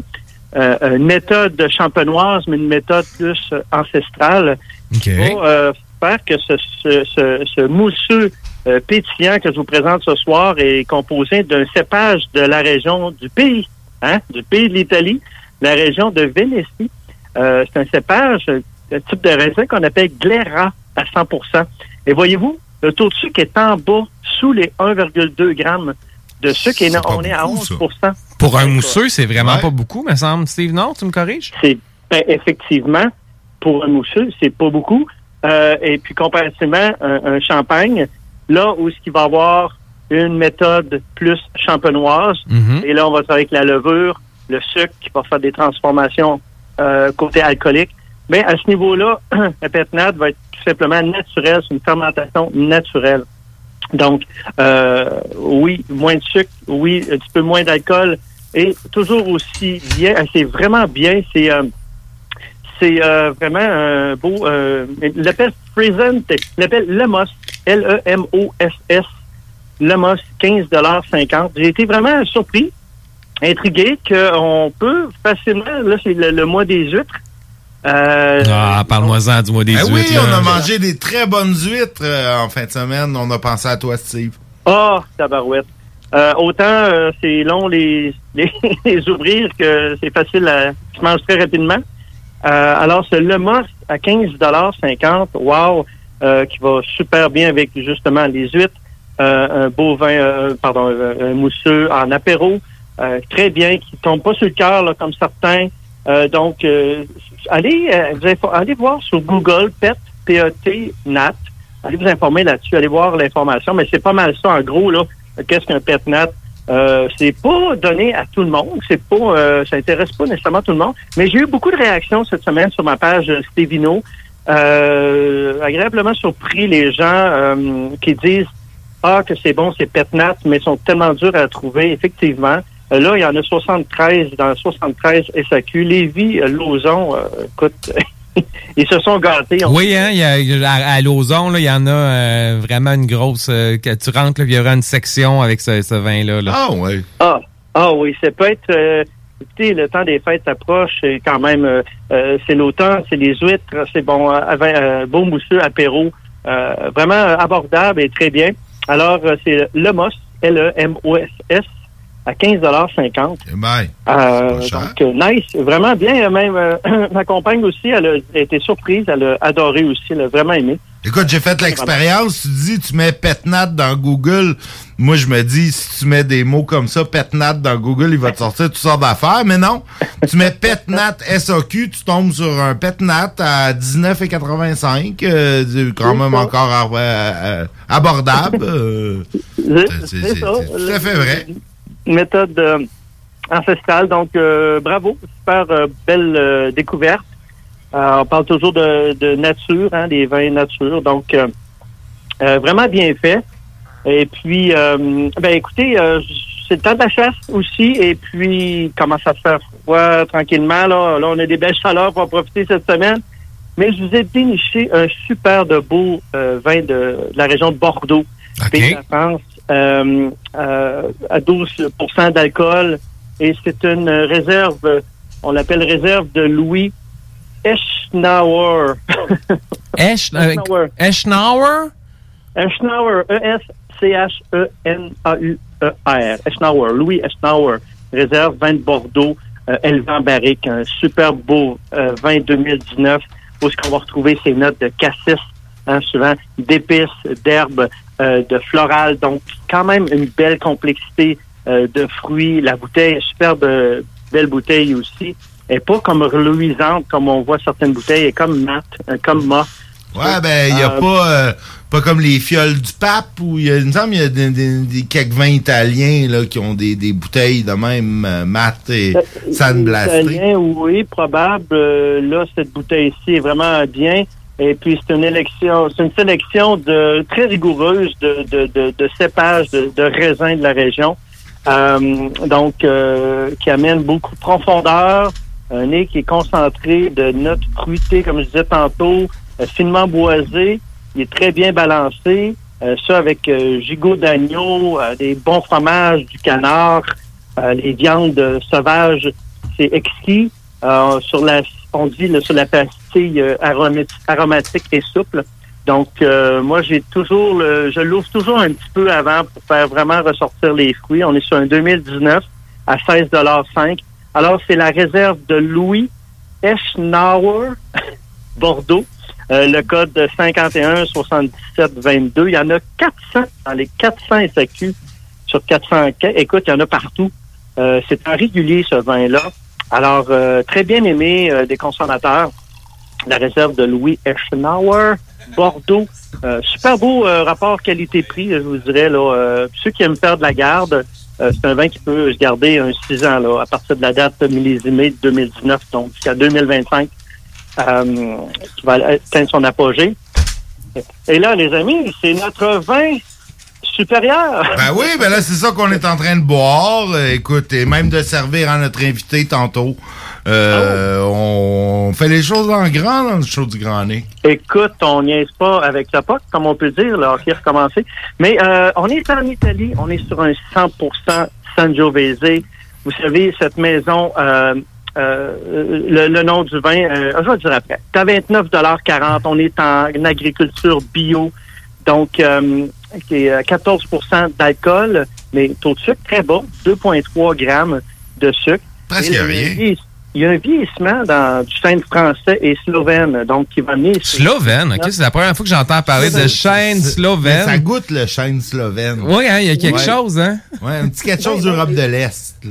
euh, une méthode champenoise mais une méthode plus ancestrale qui va euh, faire que ce, ce, ce, ce mousseux euh, pétillant que je vous présente ce soir est composé d'un cépage de la région du pays, hein, du pays de l'Italie, la région de Vénétie. Euh, c'est un cépage, euh, un type de raisin qu'on appelle Glera à 100% Et voyez-vous, le taux de sucre est en bas, sous les 1,2 grammes de sucre, et on est à 11% Pour un mousseux, c'est vraiment pas beaucoup, me semble. Steve, non? Tu me corriges? C'est ben, effectivement pour un mousseux, c'est pas beaucoup. Euh, et puis comparativement, un, un champagne, là où ce qui va avoir une méthode plus champenoise, Mhm. et là on va travailler avec la levure, le sucre qui va faire des transformations euh, côté alcoolique. Mais à ce niveau-là, la pétnade va être tout simplement naturelle, c'est une fermentation naturelle. Donc, euh, oui, moins de sucre, oui, un petit peu moins d'alcool, et toujours aussi bien, c'est vraiment bien, c'est euh, c'est euh, vraiment un beau, euh, il l'appelle Present, il l'appelle Lemos, L-E-M-O-S-S, Lemos, 15,50 J'ai été vraiment surpris, intrigué qu'on peut facilement, là c'est le, le mois des huîtres, euh, Ah, parle-moi-en du mois des Eh huîtres. oui, là. on a mangé des très bonnes huîtres euh, en fin de semaine. On a pensé à toi, Steve. Ah, tabarouette. Euh, autant euh, c'est long les, les, les ouvrir que c'est facile à se mange très rapidement. Euh, alors, ce Lemos à 15,50 wow, euh, qui va super bien avec justement les huîtres, euh, un beau vin, pardon, un mousseux en apéro, très bien, qui tombe pas sur le cœur comme certains. Donc, allez, allez voir sur Google PET, P-E-T, NAT. Allez vous informer là-dessus, allez voir l'information, mais c'est pas mal ça en gros là. Qu'est-ce qu'un PET NAT? Euh, C'est pas donné à tout le monde, c'est pas, euh, ça intéresse pas nécessairement tout le monde. Mais j'ai eu beaucoup de réactions cette semaine sur ma page Stevino. Euh, agréablement surpris les gens euh, qui disent ah que c'est bon, c'est PETNAT, mais sont tellement durs à trouver. Effectivement, Euh, là il y en a 73 dans 73 SAQ. Lévis, euh, Lauson, écoute, ils se sont gâtés. Oui, hein, y a, à, à Lauson, il y en a euh, vraiment une grosse... euh, que tu rentres, il y aura une section avec ce, ce vin-là. là. Ah, oui. Ah, ah oui, ça peut être. euh, écoutez, le temps des fêtes approche, c'est quand même. euh, c'est l'automne, c'est les huîtres, c'est bon, avec, beau mousseux apéro, euh, vraiment abordable et très bien. Alors, c'est Lemos, L-E-M-O-S-S, à 15,50 Ben, euh, donc, euh, nice, vraiment bien. euh, Même euh, ma compagne aussi, elle a été surprise, elle a adoré aussi, elle a vraiment aimé. Écoute, j'ai fait l'expérience. Tu dis, tu mets Petnat dans Google. Moi, je me dis, si tu mets des mots comme ça, Petnat dans Google, il va te sortir toutes sortes d'affaires. Mais non, tu mets Petnat SAQ, tu tombes sur un Petnat à 19,85. Euh, quand même encore abordable. C'est tout à fait vrai. Méthode euh, ancestrale, donc euh, bravo, super euh, belle euh, découverte. Euh, on parle toujours de, de nature, hein, des vins nature, donc euh, euh, vraiment bien fait. Et puis, euh, ben écoutez, euh, c'est le temps de la chasse aussi, et puis commence à se faire froid tranquillement. Là, là on a des belles chaleurs pour en profiter cette semaine. Mais je vous ai déniché un super de beau euh, vin de, de la région de Bordeaux, pays de la France, euh, euh, à 12% d'alcool. Et c'est une réserve, on l'appelle réserve de Louis Eschnauer. Esch, euh, Eschnauer. Eschnauer? Eschnauer, E E-S-C-H-E-N-A-U-E-R. Eschnauer, Louis Eschnauer, réserve vin de Bordeaux, euh, élevé en barrique, un super beau euh, vin 2019 où ce qu'on va retrouver ces notes de cassis, hein, souvent d'épices, d'herbes, euh, de floral, donc quand même une belle complexité euh, de fruits. La bouteille, superbe euh, belle bouteille aussi, est pas comme reluisante comme on voit certaines bouteilles, elle est comme mate, comme mât. Ouais, ben, il n'y a pas, euh, pas comme les fioles du pape où il y a, il me semble qu'il y a des, des- des quelques vins italiens là, qui ont des, des bouteilles de même mat et sandblastées. Italien, oui, probable. Euh, là, cette bouteille-ci est vraiment bien. Et puis, c'est une élection, c'est une sélection de, très rigoureuse de, de, de, de cépages, de, de raisins de la région. Euh, donc, euh, qui amène beaucoup de profondeur, un nez qui est concentré de notes fruitées, comme je disais tantôt, euh, finement boisé. Il est très bien balancé. Euh, ça avec euh, gigot d'agneau, des bons fromages, du canard, les viandes sauvages, c'est exquis. Sur la, on dit sur la pastille euh, aromati- aromatique et souple. Donc, euh, moi, j'ai toujours, je l'ouvre toujours un petit peu avant pour faire vraiment ressortir les fruits. On est sur un 2019 à 16,5 Alors, c'est la réserve de Louis Eschnauer, Bordeaux. Euh, le code de 51 77 22. Il y en a 400 dans les 400 SAQ sur 400 quais. Écoute, il y en a partout. C'est un régulier, ce vin-là. Alors, euh, très bien aimé euh, des consommateurs. La réserve de Louis Eschenauer, Bordeaux. Euh, super beau euh, rapport qualité-prix, je vous dirais. Là, Euh, ceux qui aiment faire de la garde, euh, c'est un vin qui peut se garder un 6 ans là, à partir de la date millésimée de 2019, donc jusqu'à 2025, euh, qui va atteindre son apogée. Et là, les amis, c'est notre vin supérieur. Ben oui, ben là, c'est ça qu'on est en train de boire. Écoute, et même de servir à notre invité tantôt. Euh, On fait les choses en grand dans le show du Grand Nick. Écoute, on niaise pas avec la POC, comme on peut dire, là, qui est recommencé. Mais euh, on est en Italie, on est sur un 100% Sangiovese. Vous savez, cette maison, euh, euh, le, le nom du vin, je vais le dire après. C'est à 29,40 On est en, agriculture bio, donc qui est à 14% d'alcool, mais taux de sucre très bas, 2,3 grammes de sucre. Presque Et rien. Il y a un vieillissement dans, du chêne français et slovène, donc qui va amener... Slovène, ok, c'est la première fois que j'entends parler de chaîne Mais ça slovène. goûte le chêne slovène. Oui, hein, il y a quelque Ouais. chose, hein? Ouais, un petit quelque chose d'Europe de l'Est.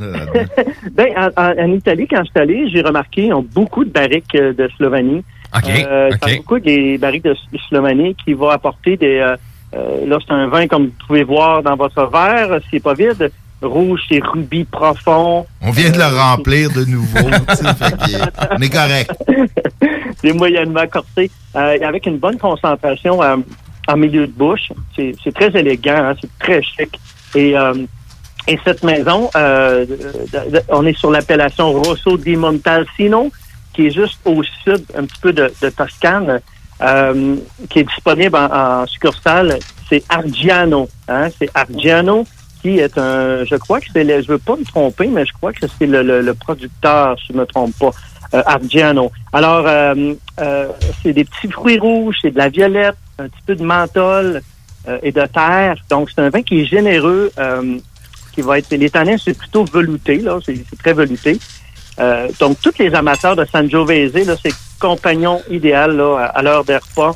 Ben, en, en- en Italie, quand je suis allé, j'ai remarqué qu'ils ont beaucoup de barriques euh, de Slovénie. OK, Euh, beaucoup des barriques de S- Slovénie qui vont apporter des... Euh, euh, là, c'est un vin, comme vous pouvez voir dans votre verre, c'est pas vide. Rouge, c'est rubis profond. On vient de le remplir de nouveau. fait on est correct. c'est moyennement corsé, euh, avec une bonne concentration euh, en milieu de bouche. C'est très élégant, hein, c'est très chic. Et, euh, et cette maison, euh, on est sur l'appellation Rosso di Montalcino, qui est juste au sud, un petit peu de, de Toscane, euh, qui est disponible en, en succursale. C'est Argiano. Hein, c'est Argiano qui est un, je crois que c'est, je veux pas me tromper, mais je crois que c'est le, le- le producteur, si je me trompe pas, euh, Argiano. Alors, euh, euh, c'est des petits fruits rouges, c'est de la violette, un petit peu de menthol et de terre. Donc, c'est un vin qui est généreux, qui va être, les tanins, c'est plutôt velouté, là, c'est, c'est très velouté. Euh, donc, tous les amateurs de Sangiovese, c'est compagnon idéal là, à, l'heure des repas.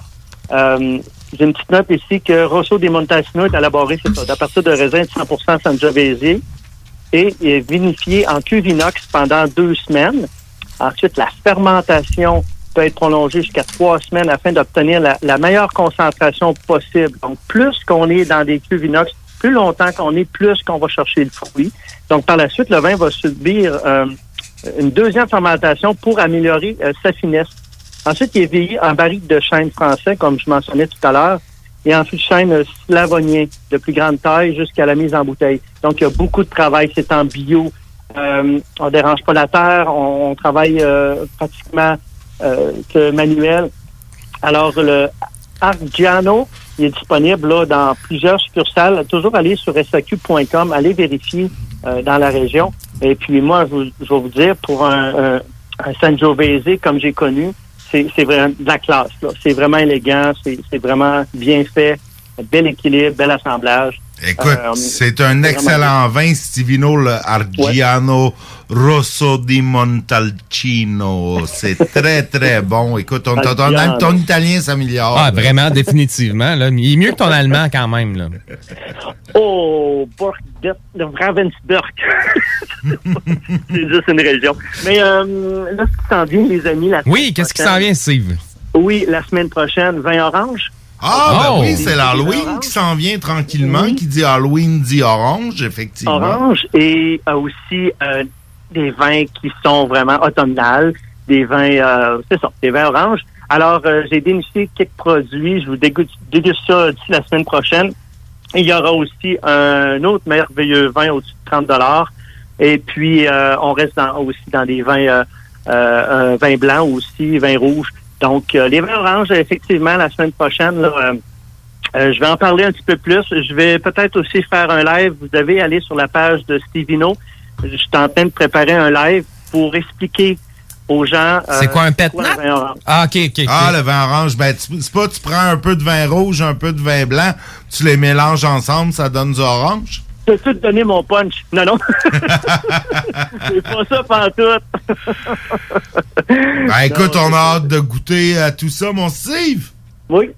Euh, j'ai une petite note ici que Rosso di Montalcino est élaboré à partir de raisins de 100% Sangiovese et est vinifié en cuve inox pendant deux semaines. Ensuite, la fermentation peut être prolongée jusqu'à trois semaines afin d'obtenir la, la meilleure concentration possible. Donc, plus qu'on est dans des cuves inox, plus longtemps qu'on est, plus qu'on va chercher le fruit. Donc, par la suite, le vin va subir euh, une deuxième fermentation pour améliorer euh, sa finesse. Ensuite, il est vieilli en barrique de chêne français, comme je mentionnais tout à l'heure, et ensuite chêne euh, slavonien de plus grande taille jusqu'à la mise en bouteille. Donc, il y a beaucoup de travail. C'est en bio. Euh, on dérange pas la terre. On, on travaille euh, pratiquement euh, que manuel. Alors, le Argiano, il est disponible là, dans plusieurs succursales. Toujours aller sur saq.com, aller vérifier euh, dans la région. Et puis moi, je, je vais vous dire, pour un, un, un comme j'ai connu, c'est vraiment de la classe. C'est vraiment élégant, c'est vraiment bien fait, bel équilibre, bel assemblage. Écoute, Euh, c'est un excellent vin, Stivino, le Argiano Rosso di Montalcino. C'est très, très bon. Écoute, ton, ton, ton- italien s'améliore. Ah, vraiment, définitivement. Là. Il est mieux que ton allemand quand même. Là. Oh, Borg, de Ravensburg. c'est juste une région. Mais euh, là, ce qui s'en vient, les amis, la Oui, qu'est-ce qui s'en vient, Steve? Oui, la semaine prochaine, vin orange. Ah, ben Oh. oui, c'est l'Halloween qui s'en vient tranquillement, qui dit Halloween dit orange, effectivement. Orange et euh, aussi euh, des vins qui sont vraiment automnales, des vins, euh, c'est ça, des vins oranges. Alors, euh, j'ai déniché quelques produits. Je vous déguste, déguste ça d'ici la semaine prochaine. Il y aura aussi un autre merveilleux vin au-dessus de 30 dollars. Et puis, euh, on reste dans- aussi dans des vins, euh, euh, un vin blanc aussi, vin rouge. Donc, euh, les vins oranges, effectivement, la semaine prochaine, là, euh, euh, je vais en parler un petit peu plus. Je vais peut-être aussi faire un live. Vous devez aller sur la page de Stevino. Je suis en train de préparer un live pour expliquer aux gens. euh, C'est quoi, un pet le vin orange. Ah, ok, ok. ok. Ah, le vin orange, ben, tu- c'est pas, tu prends un peu de vin rouge, un peu de vin blanc, tu les mélanges ensemble, ça donne du orange? Je peux tout donner mon punch. Non, non. C'est pas ça pantoute. Ben, écoute, on a hâte de goûter à tout ça, mon Steve. Oui,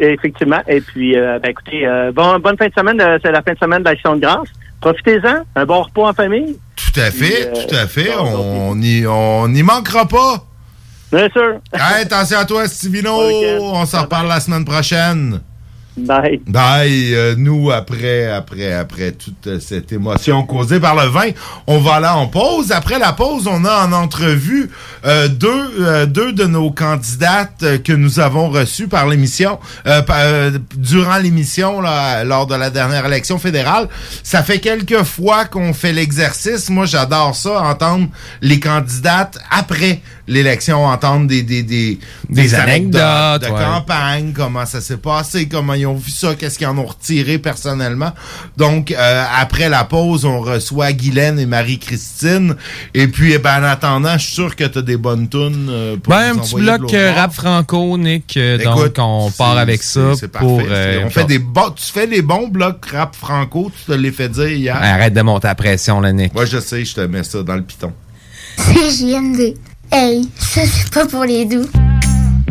effectivement. Et puis, euh, ben, écoutez, euh, bon, bonne fin de semaine. euh, c'est la fin de semaine de l'Action de grâce. Profitez-en. Un bon repas en famille. Tout à fait, Puis, tout à fait. On n'y on n'y manquera pas. Bien sûr. Hey, attention à toi, Stevino. On s'en reparle la semaine prochaine. Bye. Bye. Euh, nous, après, après, après toute cette émotion causée par le vin, on va aller en pause. Après la pause, on a en entrevue euh, deux, euh, deux de nos candidates que nous avons reçues par l'émission, durant l'émission, là, lors de la dernière élection fédérale. Ça fait quelques fois qu'on fait l'exercice. Moi, j'adore ça, entendre les candidates après l'élection, entendre des, des, des, Des anecdotes, de ouais. campagne, comment ça s'est passé, comment ils ont vu ça, qu'est-ce qu'ils en ont retiré personnellement. Donc, euh, après la pause, on reçoit Guylaine et Marie-Christine. Et puis, eh ben, en attendant, je suis sûr que tu as des bonnes tunes euh, pour Ben, un nous petit envoyer de bloc euh, rap franco, Nick. euh, donc, Écoute, on part avec ça c'est- pour... parfait. euh, on fait des bons, tu fais des bons blocs rap franco, tu te les fait dire hier. Arrête de monter la pression, là, Nick. Moi, je sais, je te mets ça dans le piton. C'est JMD. Hey, ça c'est pas pour les doux.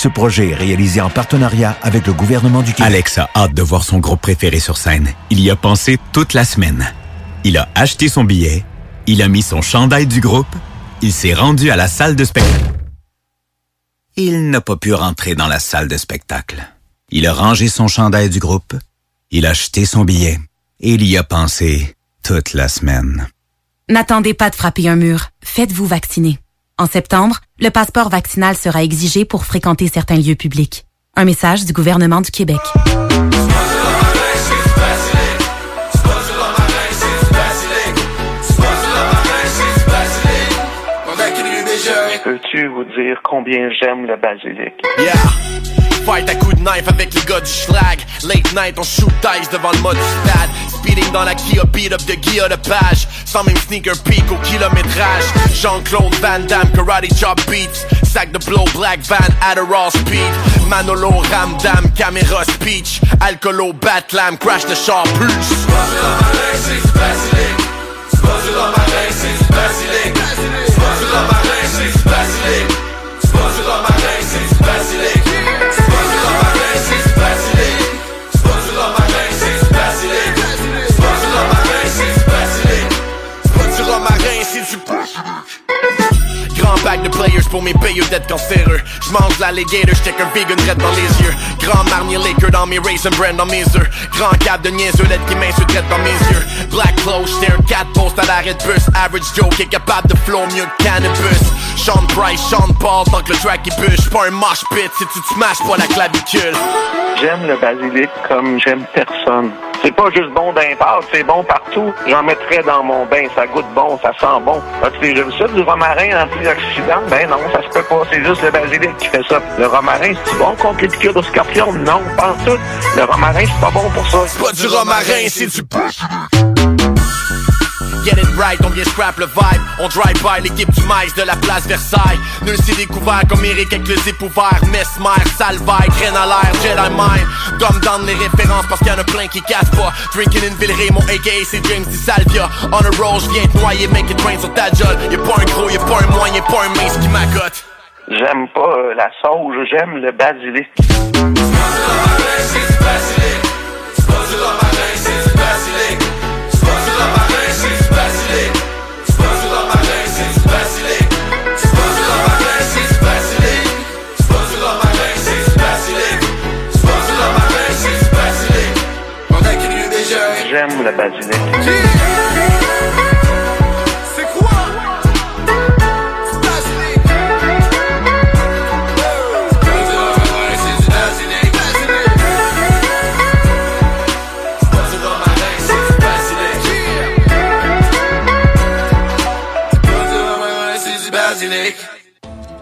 Ce projet est réalisé en partenariat avec le gouvernement du Québec. Alex a hâte de voir son groupe préféré sur scène. Il y a pensé toute la semaine. Il a acheté son billet, il a mis son chandail du groupe, il s'est rendu à la salle de spectacle. Il n'a pas pu rentrer dans la salle de spectacle. Il a rangé son chandail du groupe, il a acheté son billet et il y a pensé toute la semaine. N'attendez pas de frapper un mur. Faites-vous vacciner. En septembre, le passeport vaccinal sera exigé pour fréquenter certains lieux publics. Un message du gouvernement du Québec. Peux-tu vous dire combien j'aime le basilic? Yeah! Fight à coups de knife avec les gars du schlag. Late night, on shoot dice devant le mode stade. Speeding dans la Kia, beat up de Guilla de page. Sans même sneaker peak au kilométrage. Jean-Claude Van Damme, karate chop beats. Sac de blow, black van, Adderall speed. Manolo, Ramdam, caméra speech. Alcoolo, Batlam, crash the char plus. Grand pack de players pour mes payeux d'être cancéreux. J'mange l'alligator, j'check un vegan red dans les yeux. Grand marnier Laker dans mes raisin brand dans mes œufs. Grand cap de niaiseux, l'aide qui m'insulte dans mes yeux. Black clothes, j'étais un cat post à l'arrêt de bus. Average Joe qui est capable de flow mieux que cannabis. Sean Price, Sean Paul, tant que le track il bûche. Pas un mosh pit si tu te smashes pas la clavicule. J'aime le basilic comme j'aime personne. C'est pas juste bon d'un c'est bon partout. J'en mettrais dans mon bain, ça goûte bon, ça sent bon. As-tu déjà ça, du romarin antioxydant? Ben non, ça se peut pas, c'est juste le basilic qui fait ça. Le romarin, c'est bon contre les piqûres de scorpion? Non, pas tout. Le romarin, c'est pas bon pour ça. C'est pas du romarin, c'est du Get it right, on vient scrap le vibe. On drive by l'équipe du maïs de la place Versailles. Nul s'est découvert comme Eric avec le zip ouvert Mesmer, Salvaille, graine à l'air, Jedi Mind Dumb down les références parce qu'il y en a plein qui cassent pas. Drinking in Villeray, mon AKA c'est James Di Salvia. On a roll, j'viens te noyer, make it rain sur ta jolle Y'a pas un gros, y'a pas un moyen, y'a pas un mince qui m'accote. J'aime pas euh, la sauge, j'aime le basilic. J'aime le basilic.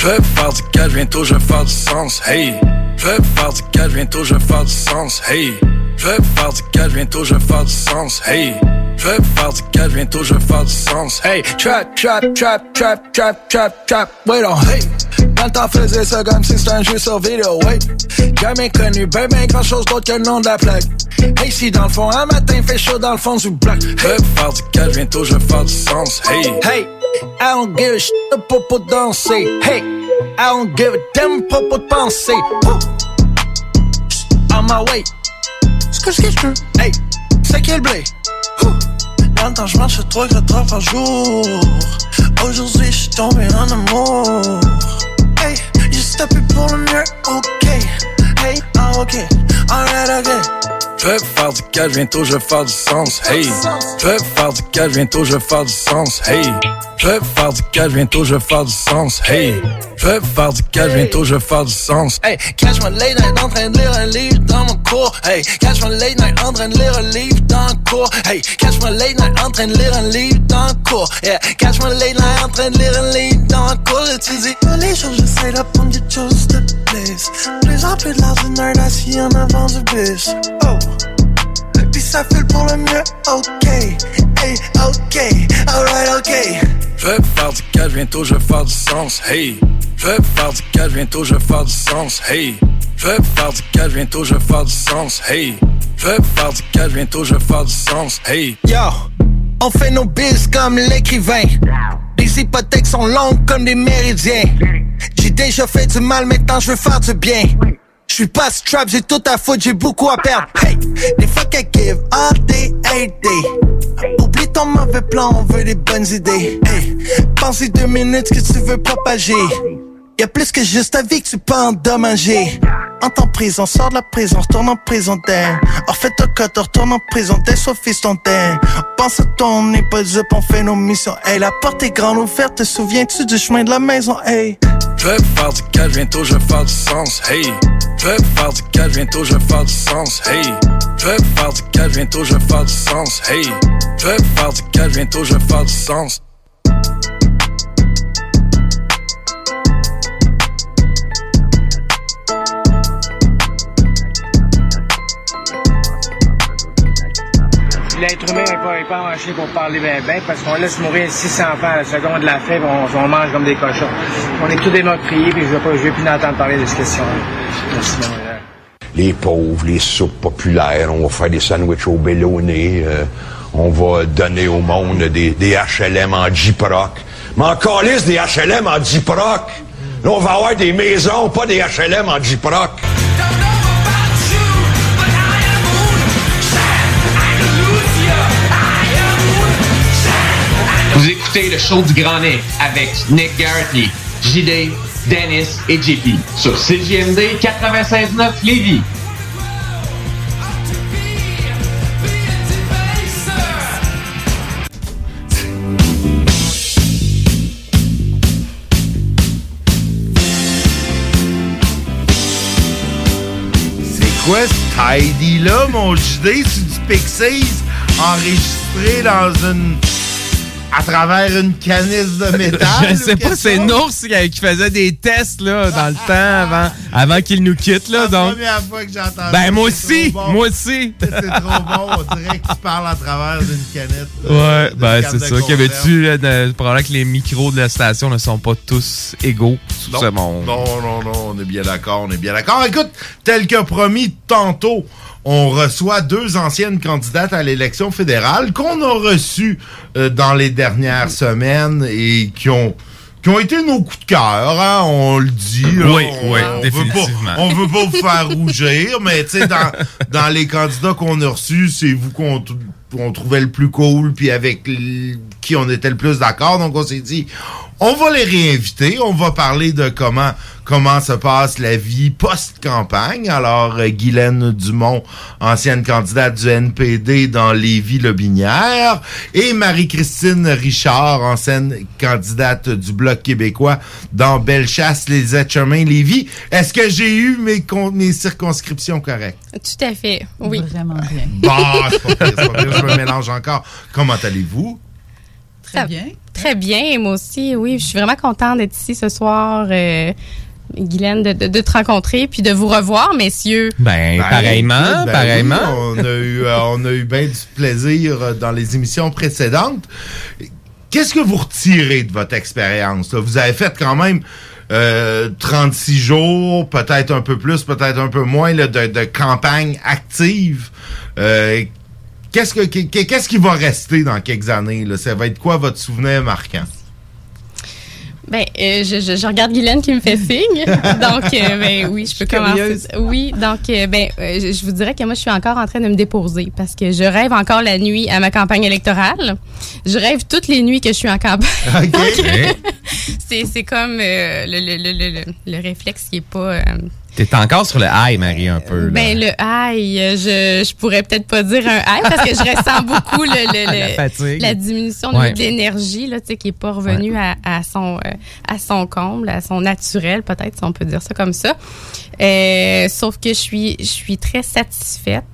Je veux faire du cash, bientôt je vais faire du sens, hey. Je veux faire du cash, bientôt je vais faire du sens, hey. Je veux faire du cash, bientôt je vais faire du sens, hey. Je veux faire du cash, bientôt je vais faire du sens, hey. Trap, trap, trap, trap, trap, trap, trap, wait on, hey. Dans le temps faisait ça comme si c'était un jeu sur vidéo, wait. Jamais connu, ben ben grand chose d'autre que le nom de la plaque. Hey, si dans le fond, un matin fait chaud dans le fond du bloc. Je veux faire du cash, bientôt je vais faire du sens, hey. Hey, I don't give a shit pour pour danser, hey. I don't give a damn pour pour penser. On my way. Ce que je veux. Hey, c'est quel blé? Temps, je marche 3 4 heures par jour. Aujourd'hui, je suis tombé en amour. Hey, j'ai tapé pour le mieux, ok. Hey, ah, ok. Alright, ok. Je veux faire du cash, bientôt je vais faire du sens, hey. Je veux faire du cash, bientôt je vais faire du sens, hey. Je veux faire du cash, bientôt je vais faire du sens, hey. Je veux faire du cash, bientôt je vais faire du sens. Hey, catch my late night en train de lire un livre dans mon cours. Hey, catch my late night en train de lire un livre dans le cours. Hey, catch my late night en train de lire un livre dans le cours. Yeah, catch my late night en train de lire un livre dans le cours. Et tu dis, tous les jours j'essaie d'apprendre des choses de plus. Plus en plus de l'ordinaire assis en avant du bus. Oh. Puis ça file pour le mieux, ok, hey, ok, alright, ok. Je veux faire du cash, bientôt je vais faire du sens, hey. Je veux faire du cash, bientôt je vais faire du sens, hey. Je veux faire du cash, bientôt je vais faire du sens, hey. Je veux faire du cash, bientôt je vais faire du sens, hey. Yo, on fait nos bills comme l'écrivain. Les hypothèques sont longues comme des méridiens. J'ai déjà fait du mal, maintenant je veux faire du bien. Je suis pas strap, j'ai tout à foutre, j'ai beaucoup à perdre. Hey, des fuck I give all day, every day. Oublie ton mauvais plan, on veut des bonnes idées. Hey, pense deux minutes que tu veux propager. Y a plus que juste ta vie que tu peux endommager. En prison, sors de la prison, retourne en prison d'air. En fait, ton cote, retourne en prison, t'es sauf fiston d'air. Pense à toi, on n'est pas dupe, on fait nos missions. Hey, la porte est grande ouverte, te souviens-tu du chemin de la maison? Hey. Je veux faire du cash, bientôt je vais faire du sens, hey. Je veux faire du cash, bientôt je vais faire du sens, hey. Je veux faire du cash, bientôt je vais faire du sens, hey. Je veux faire du cash, bientôt je vais faire du sens. L'être humain n'est pas, pas marché pour parler bien, bien, parce qu'on laisse mourir 600 enfants à la seconde de la puis on, on mange comme des cochons. On est tous des meurtriers, puis je ne veux, plus entendre parler de cette question-là. Les pauvres, les soupes populaires, on va faire des sandwichs au bélonné, euh, on va donner au monde des, HLM en J-Proc. Mais encore liste des HLM en J-Proc. Là, on va avoir des maisons, pas des HLM en. Vous le show du Grand Nick avec Nick Garrity, JD, Dennis et JP sur CJMD 96.9 Lévis. C'est quoi ce tidy-là, mon JD? C'est du Pixies enregistré dans une... à travers une canisse de métal? Je sais pas, c'est? Nours qui, qui faisait des tests là, dans le temps avant, avant qu'il nous quitte. Là, la donc. première fois que j'entends Ben, ça, moi aussi, bon. moi aussi. C'est trop bon, on dirait qu'il parle à travers d'une canette. euh, Ouais, ben c'est ça. Qu'avais-tu, là, de- probablement que les micros de la station ne sont pas tous égaux Non, ce monde. non, non, non, on est bien d'accord, on est bien d'accord. Écoute, tel que promis tantôt, on reçoit deux anciennes candidates à l'élection fédérale qu'on a reçues euh, dans les dernières semaines et qui ont qui ont été nos coups de cœur, hein, on le dit. là. Oui, on, oui, on définitivement. Veut pas, on veut pas vous faire rougir, mais tu sais, dans, dans les candidats qu'on a reçus, c'est vous qu'on on trouvait le plus cool, puis avec qui on était le plus d'accord. Donc on s'est dit, on va les réinviter, on va parler de comment comment se passe la vie post-campagne. Alors, euh, Guylaine Dumont, ancienne candidate du NPD dans Lévis-Lobinière, et Marie-Christine Richard, ancienne candidate du Bloc québécois dans Bellechasse, les Etchemins, Lévis. Est-ce que j'ai eu mes, con- mes circonscriptions correctes? Tout à fait, oui. Vraiment bien. Bon, c'est pas pire, c'est pas pire, je me mélange encore. Comment allez-vous? Très bien. Très bien, moi aussi, oui. Je suis vraiment contente d'être ici ce soir, euh, Guylaine, de, de- de te rencontrer puis de vous revoir, messieurs. Ben, pareillement, écoute, ben pareillement. oui, on a eu, euh, on a eu bien du plaisir euh, dans les émissions précédentes. Qu'est-ce que vous retirez de votre expérience? Vous avez fait quand même euh, 36 jours, peut-être un peu plus, peut-être un peu moins là, de, de campagne active. Euh, Qu'est-ce que qu'est- qu'est-ce qui va rester dans quelques années? Là? Ça va être quoi votre souvenir marquant? Ben, euh, je, je, je regarde Guylaine qui me fait signe. donc, euh, ben oui, je peux commencer. curieuse. Oui, donc, euh, ben, euh, je, je vous dirais que moi, je suis encore en train de me déposer parce que je rêve encore la nuit à ma campagne électorale. Je rêve toutes les nuits que je suis en campagne. C'est, c'est comme euh, le, le, le, le, le- le réflexe qui est pas. Euh, T'es encore sur le high, Marie, un peu. là. ben, le high, euh, je, je pourrais peut-être pas dire un high parce que je ressens beaucoup le, le- le- La fatigue. la diminution Ouais. de l'énergie, là, tu sais, qui est pas revenue à, à son, euh, à son comble, à son naturel, peut-être, si on peut dire ça comme ça. Euh, sauf que je suis, je suis très satisfaite.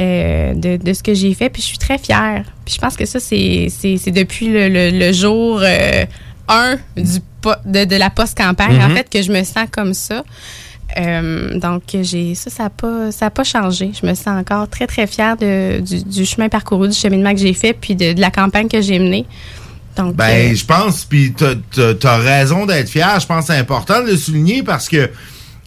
euh, de, de ce que j'ai fait, puis je suis très fière. Puis je pense que ça, c'est c'est- c'est depuis le, le- jour 1 du po- de, de la post-campagne, en Mhm. fait, que je me sens comme ça. Euh, donc, j'ai ça, ça n'a pas, ça a pas changé. Je me sens encore très, très fière de, du, du chemin parcouru, du cheminement que j'ai fait, puis de, de la campagne que j'ai menée. Donc, Ben, euh, je pense, puis t'as- t'as t'as raison d'être fier. Je pense que c'est important de le souligner parce que, tu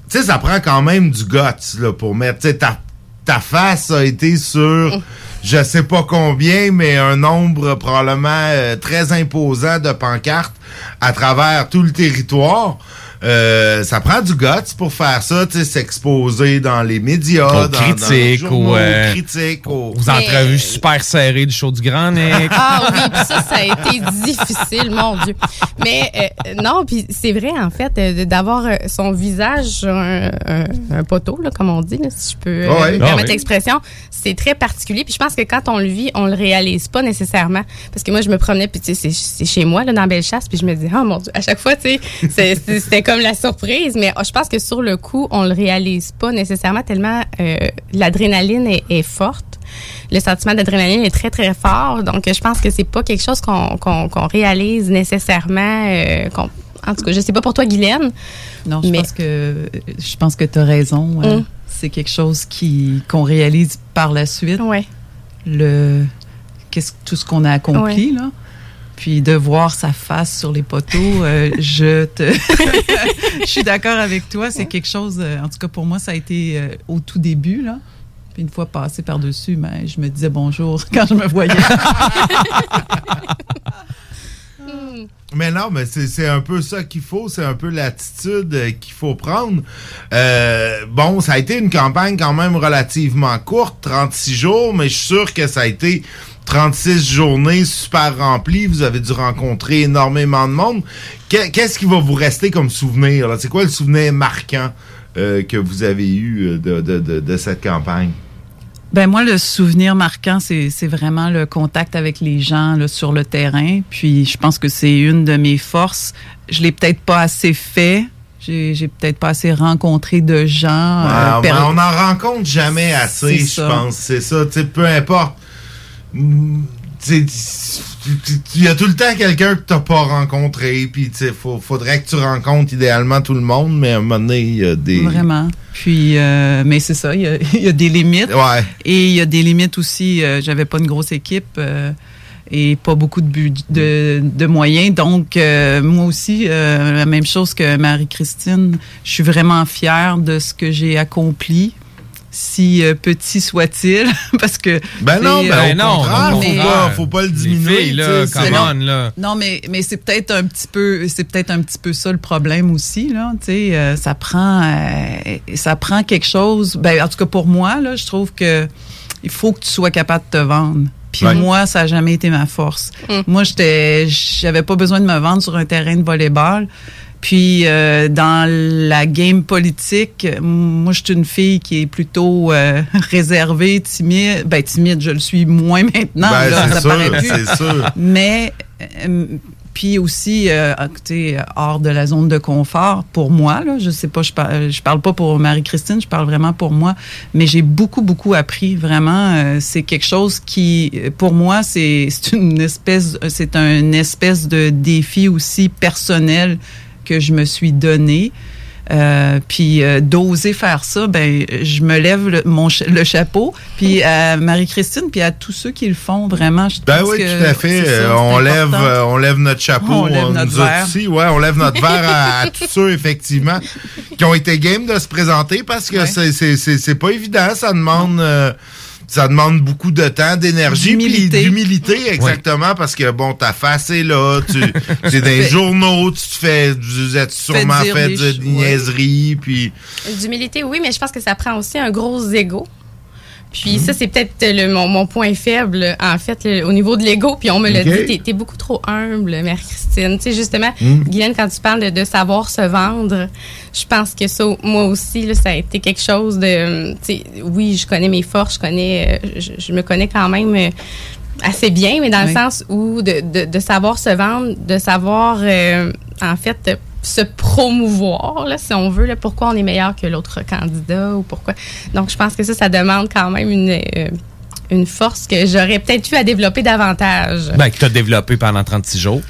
sais, ça prend quand même du guts là, pour mettre, tu sais, ta, ta face a été sur, je sais pas combien, mais un nombre probablement euh, très imposant de pancartes à travers tout le territoire. Euh, ça prend du guts pour faire ça, tu sais, s'exposer dans les médias, Aux dans, dans les critiques, journaux, aux, euh, aux critiques, aux, Aux entrevues super serrées du show du Grand Nick. Ah oui, puis ça, ça a été difficile, mon Dieu. Mais euh, non, puis c'est vrai, en fait, euh, d'avoir euh, son visage sur un, un- un poteau, là, comme on dit, là, si je peux euh, Ah ouais. me Ah permettre ouais. l'expression, c'est très particulier. Puis je pense que quand on le vit, on le réalise pas nécessairement. Parce que moi, je me promenais, puis tu sais, c'est- chez moi, là, dans Bellechasse, puis je me dis, oh mon Dieu, à chaque fois, tu sais, c'était comme la surprise. Mais oh, je pense que sur le coup, on le réalise pas nécessairement tellement euh, l'adrénaline est, est forte le sentiment d'adrénaline est très très fort donc je pense que c'est pas quelque chose qu'on réalise nécessairement euh, en tout cas je sais pas pour toi Guylaine Non, je pense que je pense que tu as raison. hein. Mm. C'est quelque chose qui qu'on réalise par la suite. Le qu'est-ce tout ce qu'on a accompli Ouais. là. Puis de voir sa face sur les poteaux, euh, je te je suis d'accord avec toi, c'est quelque chose euh, en tout cas pour moi ça a été euh, au tout début là. Puis une fois passé par-dessus, ben, je me disais bonjour quand je me voyais. Mais non, mais c'est un peu ça qu'il faut, c'est un peu l'attitude qu'il faut prendre. Bon, ça a été une campagne quand même relativement courte, 36 jours, mais je suis sûr que ça a été 36 journées super remplies. Vous avez dû rencontrer énormément de monde. Que- Qu'est-ce qui va vous rester comme souvenir? C'est quoi le souvenir marquant euh, que vous avez eu euh, de, de- de- de cette campagne? Ben moi, le souvenir marquant, c'est vraiment le contact avec les gens là, sur le terrain. Puis je pense que c'est une de mes forces. Je l'ai peut-être pas assez fait. J'ai peut-être pas assez rencontré de gens. Ouais, euh, on n'en rencontre jamais assez, je pense. C'est ça, peu importe. Tu Il y a tout le temps quelqu'un que tu n'as pas rencontré, puis il faudrait que tu rencontres idéalement tout le monde, mais à un moment donné, il y a des... Vraiment. Puis, euh, mais c'est ça, il y, a, il y a des limites. Ouais. Et il y a des limites aussi. euh, J'avais pas une grosse équipe euh, et pas beaucoup de, de, de moyens. Donc, euh, moi aussi, euh, la même chose que Marie-Christine, je suis vraiment fière de ce que j'ai accompli. Si euh, petit soit-il, parce que Ben non, ben euh, au non, contraire, au faut pas, faut pas le diminuer. filles, là, on, là. non, mais, mais c'est peut-être un petit peu, c'est peut-être un petit peu ça le problème aussi, là. Tu sais, euh, ça prend, euh, ça prend quelque chose. Ben, en tout cas pour moi, là, je trouve que il faut que tu sois capable de te vendre. Puis Ouais. moi, ça a jamais été ma force. Mm. Moi, j'étais, j'avais pas besoin de me vendre sur un terrain de volleyball. Puis euh, dans la game politique, m- moi, je suis une fille qui est plutôt euh, réservée, timide. Ben timide, je le suis moins maintenant. Ben, là, ça sûr, paraît plus. sûr. Mais euh, puis aussi, euh, écoutez, hors de la zone de confort, pour moi, là, je sais pas, je parle, je parle pas pour Marie-Christine, je parle vraiment pour moi, mais j'ai beaucoup, beaucoup appris, vraiment. euh, c'est quelque chose qui, euh, pour moi, c'est c'est une espèce, c'est un espèce de défi aussi personnel que je me suis donné. Euh, puis euh, d'oser faire ça, ben je me lève le, mon le chapeau. Puis à Marie-Christine, puis à tous ceux qui le font vraiment. Je Ben pense oui, que tout à fait. ça, Euh, on, lève, important. on lève notre chapeau. On lève notre nous verre. aussi. Ouais, on lève notre verre à, à tous ceux, effectivement, qui ont été game de se présenter parce que c'est- c'est c'est- c'est pas évident. Ça demande. euh, ça demande beaucoup de temps, d'énergie, puis D'humilité. d'humilité, exactement, parce que, bon, ta face est là, tu es dans les fais- journaux, tu te fais, vous êtes sûrement fait des de niaiseries, puis... D'humilité, oui, mais je pense que ça prend aussi un gros ego. Puis ça, c'est peut-être le- mon, mon point faible, en fait, le- au niveau de l'ego. Puis on me l'a Ok. dit, t'es- t'es beaucoup trop humble, Mère-Christine. Tu sais, justement, Mm. Guylaine, quand tu parles de, de savoir se vendre, je pense que ça, moi aussi, là, ça a été quelque chose de... tu sais, oui, je connais mes forces, je connais... euh, Je, je me connais quand même... euh, assez bien, mais dans le sens où de, de, de savoir se vendre, de savoir, euh, en fait, se promouvoir, là, si on veut, là, pourquoi on est meilleur que l'autre candidat ou pourquoi. Donc, je pense que ça, ça demande quand même une, euh, une force que j'aurais peut-être eu à développer davantage. Ben, que tu as développé pendant 36 jours.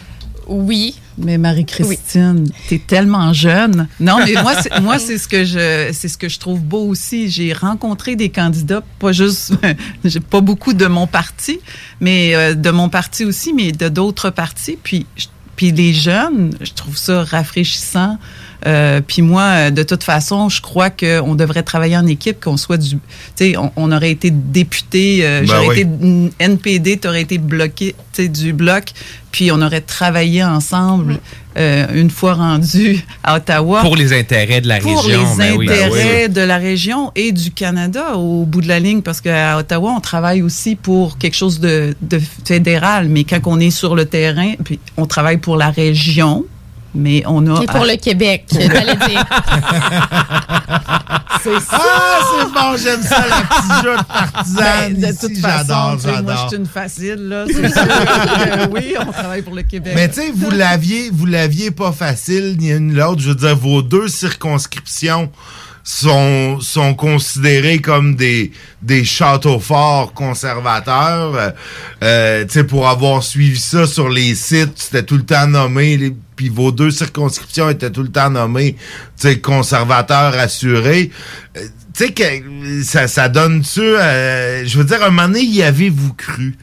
Oui. Mais Marie-Christine, t'es tellement jeune. Non, mais moi, c'est, moi, c'est ce que je, c'est ce que je trouve beau aussi. J'ai rencontré des candidats, pas juste, j'ai pas beaucoup de mon parti, mais euh, de mon parti aussi, mais de d'autres partis. Puis, je- puis les jeunes, je trouve ça rafraîchissant. Euh, puis moi, euh, de toute façon, je crois qu'on devrait travailler en équipe, qu'on soit du... Tu sais, on, on aurait été député, euh, Ben j'aurais oui. été NPD, tu aurais été bloqué tu sais, du bloc, puis on aurait travaillé ensemble euh, une fois rendu à Ottawa. Pour les intérêts de la Pour région. les ben oui. intérêts de la région et du Canada au bout de la ligne, parce qu'à Ottawa, on travaille aussi pour quelque chose de, de fédéral, mais quand on est sur le terrain, puis on travaille pour la région, mais on a... Et pour le Québec, j'allais dire. C'est ça! Ah, c'est bon, j'aime ça, la petite jeu de partisane. Ben, de ici, toute façon, j'adore, sais, moi, j'adore. je suis une facile, là. C'est sûr que oui, on travaille pour le Québec. Mais tu sais, vous l'aviez, vous l'aviez pas facile, ni une ni l'autre. Je veux dire, vos deux circonscriptions sont, sont considérées comme des, des châteaux forts conservateurs. Euh, euh, pour avoir suivi ça sur les sites, c'était tout le temps nommé, puis vos deux circonscriptions étaient tout le temps nommées, conservateurs assurés. Euh, tu sais, que ça, ça donne-tu... euh, je veux dire, un moment donné, y avez-vous cru?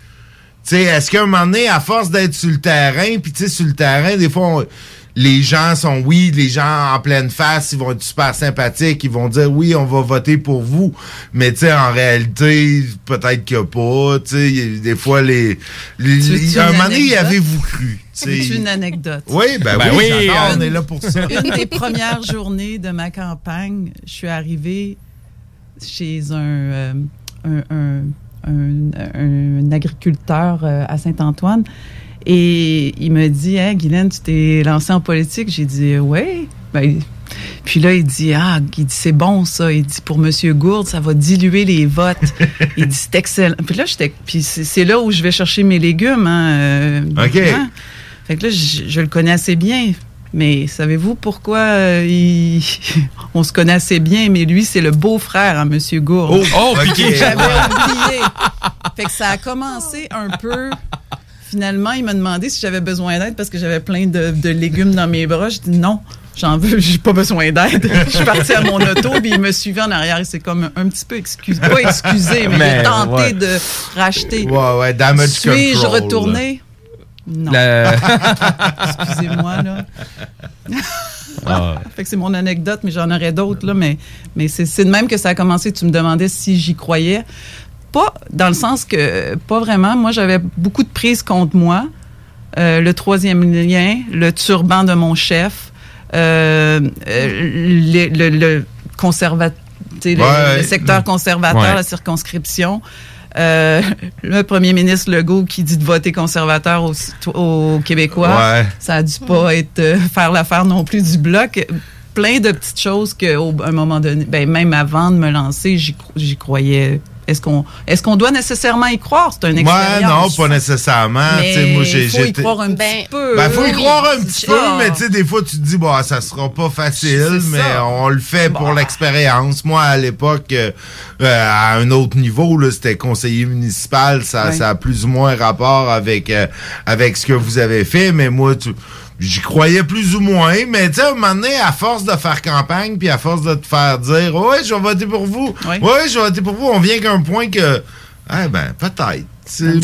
Est-ce qu'à un moment donné, à force d'être sur le terrain, puis sur le terrain, des fois, les gens sont, oui, les gens en pleine face, ils vont être super sympathiques, ils vont dire, oui, on va voter pour vous, mais tu sais, en réalité, peut-être que pas, tu sais, y a- des fois, les... les- un moment donné, y avez-vous cru? C'est une anecdote? Oui, ben, Ben oui, hein. on est là pour ça. Une des premières journées de ma campagne, je suis arrivée chez un, euh, un, un- un- un agriculteur euh, à Saint-Antoine et il me dit Hey, Guylaine, tu t'es lancée en politique? J'ai dit Oui. Ben, puis là, il dit Ah, il dit c'est bon ça. Il dit pour Monsieur Gourde, ça va diluer les votes. il dit c'est excellent. Puis là, j'étais. Puis c'est là où je vais chercher mes légumes. Hein, euh, OK. hein. Fait que là, je, je le connais assez bien. Mais savez-vous pourquoi euh, il- on se connaît assez bien, mais lui, c'est le beau-frère à Monsieur Gourde. Oh, oh. J'avais oublié. Fait que ça a commencé un peu. Finalement, il m'a demandé si j'avais besoin d'aide parce que j'avais plein de, de légumes dans mes bras. Je dis non, j'en veux, j'ai pas besoin d'aide. Je suis partie à mon auto, puis il me suivait en arrière. Il s'est comme un, un petit peu excusé, pas excusé, mais, tenté ouais. de racheter. Ouais, ouais, damage Suis-je retourné? Non. La- Excusez-moi, là. Ah. Fait que c'est mon anecdote, mais j'en aurais d'autres, là. Mais, mais c'est c'est de même que ça a commencé. Tu me demandais si j'y croyais. Pas dans le sens que, pas vraiment. Moi, j'avais beaucoup de prises contre moi. Euh, le troisième lien, le turban de mon chef, euh, euh, le, le, le conserva- tu sais, le- Ouais. le secteur conservateur, Ouais. la circonscription. Euh, le premier ministre Legault qui dit de voter conservateur aux, aux Québécois. Ouais. Ça a dû pas être euh, faire l'affaire non plus du bloc. Plein de petites choses qu'à un moment donné, ben, même avant de me lancer, j'y cro- j'y croyais. Est-ce qu'on est qu'on doit nécessairement y croire? C'est un Ouais, expérience. non, pas nécessairement. Mais moi, j'ai, faut y croire un petit peu. Ben, faut y Oui, croire un petit peu, ça. mais tu sais, des fois, tu te dis, bon, ça sera pas facile, mais ça. on le fait pour l'expérience. Moi, à l'époque, euh, euh, à un autre niveau, là, c'était conseiller municipal, ça, Ouais. ça a plus ou moins rapport avec, euh, avec ce que vous avez fait, mais moi, tu- J'y croyais plus ou moins, mais tu sais, à un moment donné, à force de faire campagne, puis à force de te faire dire, ouais, je vais voter pour vous, ouais, je vais voter pour vous, on vient qu'à un point que, ah ben, peut-être,